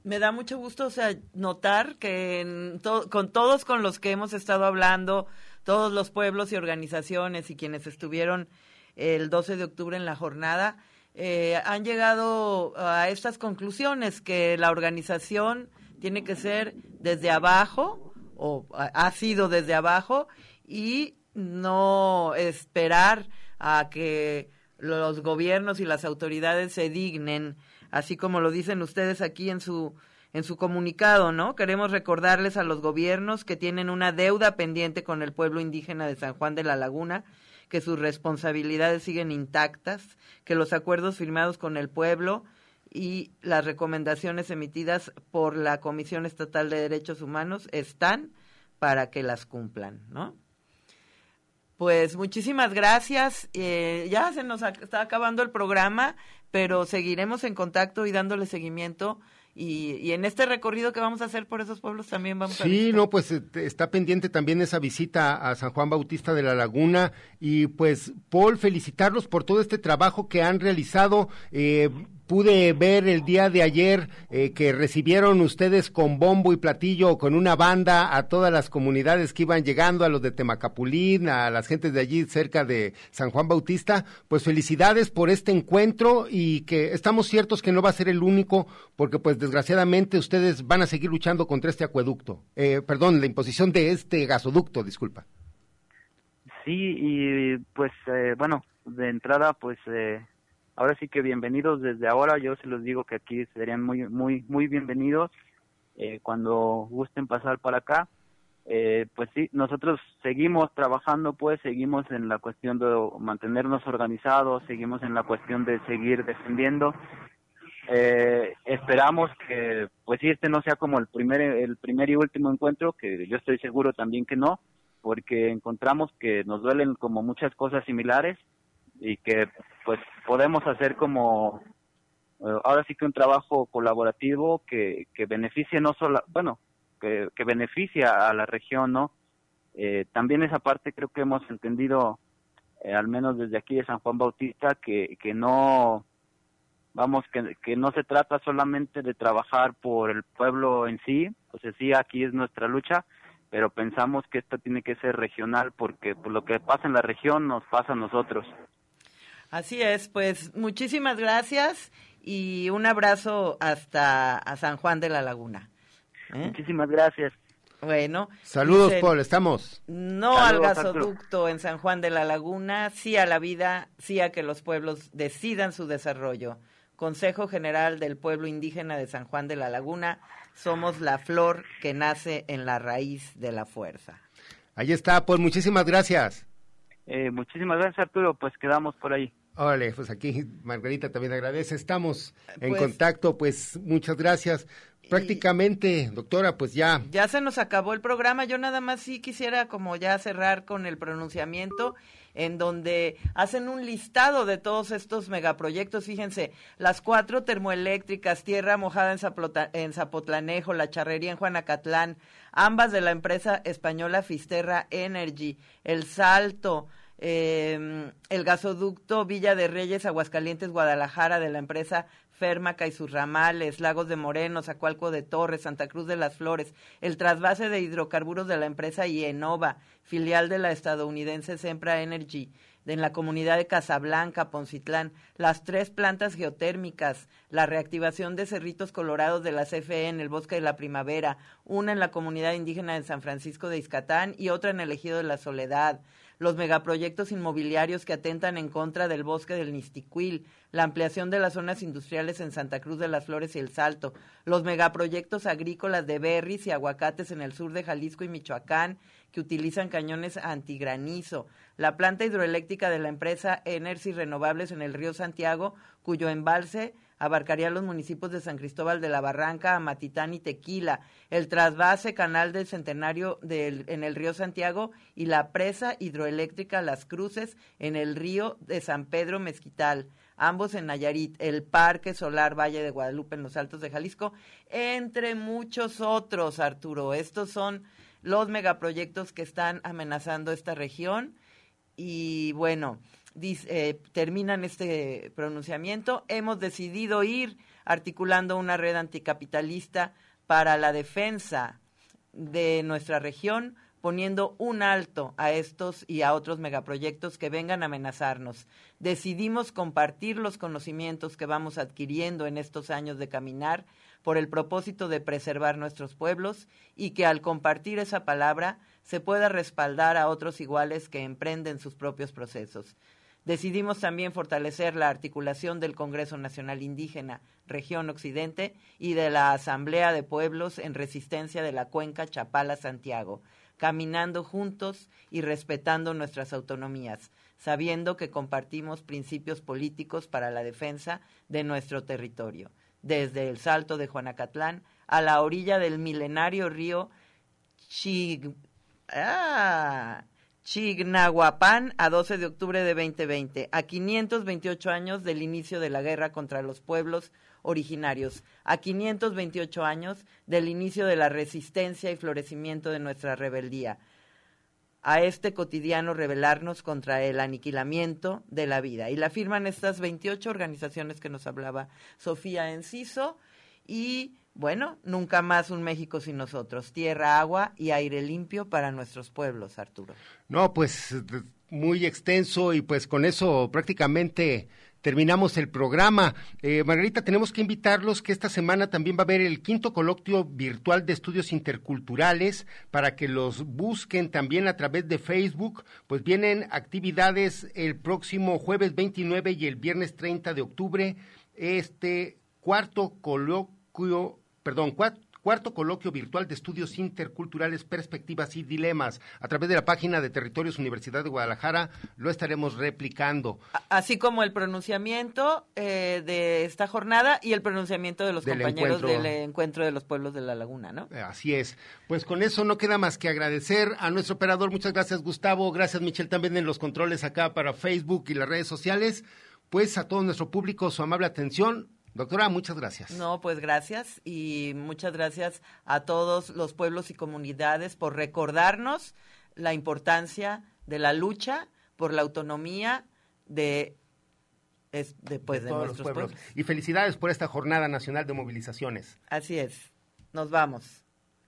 me da mucho gusto, o sea, notar que en to- con todos con los que hemos estado hablando, todos los pueblos y organizaciones y quienes estuvieron el 12 de octubre en la jornada, eh, han llegado a estas conclusiones que la organización tiene que ser desde abajo o ha ha sido desde abajo y no esperar a que los gobiernos y las autoridades se dignen, así como lo dicen ustedes aquí en su en su comunicado, ¿no? Queremos recordarles a los gobiernos que tienen una deuda pendiente con el pueblo indígena de San Juan de la Laguna, que sus responsabilidades siguen intactas, que los acuerdos firmados con el pueblo y las recomendaciones emitidas por la Comisión Estatal de Derechos Humanos están para que las cumplan, ¿no? Pues muchísimas gracias. Eh, ya se nos está acabando el programa, pero seguiremos en contacto y dándole seguimiento. Y, y en este recorrido que vamos a hacer por esos pueblos también vamos a Sí, no, pues eh, está pendiente también esa visita a San Juan Bautista de la Laguna y pues Paul, felicitarlos por todo este trabajo que han realizado. Eh, pude ver el día de ayer eh, que recibieron ustedes con bombo y platillo, con una banda a todas las comunidades que iban llegando, a los de Temacapulín, a las gentes de allí cerca de San Juan Bautista. Pues felicidades por este encuentro y que estamos ciertos que no va a ser el único, porque pues desgraciadamente ustedes van a seguir luchando contra este acueducto, eh, perdón, la imposición de este gasoducto, disculpa. Sí, y pues eh, bueno, de entrada pues eh, ahora sí que bienvenidos desde ahora, yo se los digo que aquí serían muy muy muy bienvenidos eh, cuando gusten pasar para acá. Eh, pues sí, nosotros seguimos trabajando, pues seguimos en la cuestión de mantenernos organizados, seguimos en la cuestión de seguir defendiendo. Eh, esperamos que, pues sí, este no sea como el primer, el primer y último encuentro, que yo estoy seguro también que no, porque encontramos que nos duelen como muchas cosas similares y que pues podemos hacer como eh, ahora sí que un trabajo colaborativo que, que beneficie no solo, bueno, que, que beneficia a la región, ¿no? Eh, también esa parte creo que hemos entendido, eh, al menos desde aquí de San Juan Bautista, que, que no, vamos, que, que no se trata solamente de trabajar por el pueblo en sí, o sea, sí, aquí es nuestra lucha, pero pensamos que esto tiene que ser regional porque por lo que pasa en la región nos pasa a nosotros. Así es, pues muchísimas gracias y un abrazo hasta a San Juan de la Laguna. ¿Eh? Muchísimas gracias. Bueno. Saludos, dicen, Paul, estamos. No Saludos, al gasoducto en San Juan de la Laguna, sí a la vida, sí a que los pueblos decidan su desarrollo. Consejo General del Pueblo Indígena de San Juan de la Laguna, somos la flor que nace en la raíz de la fuerza. Ahí está, Paul, muchísimas gracias. Eh, muchísimas gracias, Arturo, pues quedamos por ahí. Órale, pues aquí Margarita también agradece. Estamos en Pues- contacto, pues muchas gracias. Prácticamente, doctora, pues ya. Ya se nos acabó el programa. Yo nada más sí quisiera como ya cerrar con el pronunciamiento en donde hacen un listado de todos estos megaproyectos. Fíjense, las cuatro termoeléctricas, Tierra Mojada en, Zaplota- en Zapotlanejo, La Charrería en Juanacatlán, ambas de la empresa española Fisterra Energy, El Salto, eh, el gasoducto Villa de Reyes, Aguascalientes, Guadalajara, de la empresa Férmaca y sus ramales, Lagos de Moreno, Zacualco de Torres, Santa Cruz de las Flores, el trasvase de hidrocarburos de la empresa IENOVA, filial de la estadounidense Sempra Energy, en la comunidad de Casablanca, Poncitlán, las tres plantas geotérmicas, la reactivación de cerritos colorados de la CFE en el Bosque de la Primavera, una en la comunidad indígena de San Francisco de Izcatán y otra en el Ejido de la Soledad, los megaproyectos inmobiliarios que atentan en contra del bosque del Nisticuil, la ampliación de las zonas industriales en Santa Cruz de las Flores y El Salto, los megaproyectos agrícolas de berries y aguacates en el sur de Jalisco y Michoacán, que utilizan cañones antigranizo, la planta hidroeléctrica de la empresa Energy Renovables en el río Santiago, cuyo embalse abarcaría los municipios de San Cristóbal de la Barranca, Amatitán y Tequila, el trasvase canal del Centenario en el río Santiago y la presa hidroeléctrica Las Cruces en el río de San Pedro Mezquital, ambos en Nayarit, el Parque Solar Valle de Guadalupe en los Altos de Jalisco, entre muchos otros, Arturo. Estos son los megaproyectos que están amenazando esta región y bueno, eh, terminan este pronunciamiento. Hemos decidido ir articulando una red anticapitalista para la defensa de nuestra región, poniendo un alto a estos y a otros megaproyectos que vengan a amenazarnos. Decidimos compartir los conocimientos que vamos adquiriendo en estos años de caminar por el propósito de preservar nuestros pueblos y que al compartir esa palabra se pueda respaldar a otros iguales que emprenden sus propios procesos. Decidimos también fortalecer la articulación del Congreso Nacional Indígena, Región Occidente, y de la Asamblea de Pueblos en Resistencia de la Cuenca Chapala-Santiago, caminando juntos y respetando nuestras autonomías, sabiendo que compartimos principios políticos para la defensa de nuestro territorio, desde el Salto de Juanacatlán a la orilla del milenario río Chig... Ah, Chignahuapan a 12 de octubre de 2020, a 528 años del inicio de la guerra contra los pueblos originarios, a 528 años del inicio de la resistencia y florecimiento de nuestra rebeldía, a este cotidiano rebelarnos contra el aniquilamiento de la vida. Y la firman estas 28 organizaciones que nos hablaba Sofía Enciso y bueno, nunca más un México sin nosotros. Tierra, agua y aire limpio para nuestros pueblos, Arturo. No, pues muy extenso y pues con eso prácticamente terminamos el programa. Eh, Margarita, tenemos que invitarlos que esta semana también va a haber el quinto coloquio virtual de estudios interculturales para que los busquen también a través de Facebook. Pues vienen actividades el próximo jueves 29 y el viernes 30 de octubre. Este cuarto coloquio perdón, cuarto coloquio virtual de estudios interculturales, perspectivas y dilemas. A través de la página de Territorios Universidad de Guadalajara lo estaremos replicando. Así como el pronunciamiento eh, de esta jornada y el pronunciamiento de los compañeros del encuentro de los pueblos de la laguna, ¿no? Así es. Pues con eso no queda más que agradecer a nuestro operador. Muchas gracias, Gustavo. Gracias, Michelle, también en los controles acá para Facebook y las redes sociales. Pues a todo nuestro público su amable atención. Doctora, muchas gracias. No, pues gracias y muchas gracias a todos los pueblos y comunidades por recordarnos la importancia de la lucha por la autonomía de, de, pues, de, nuestros pueblos. Y felicidades por esta Jornada Nacional de Movilizaciones. Así es. Nos vamos.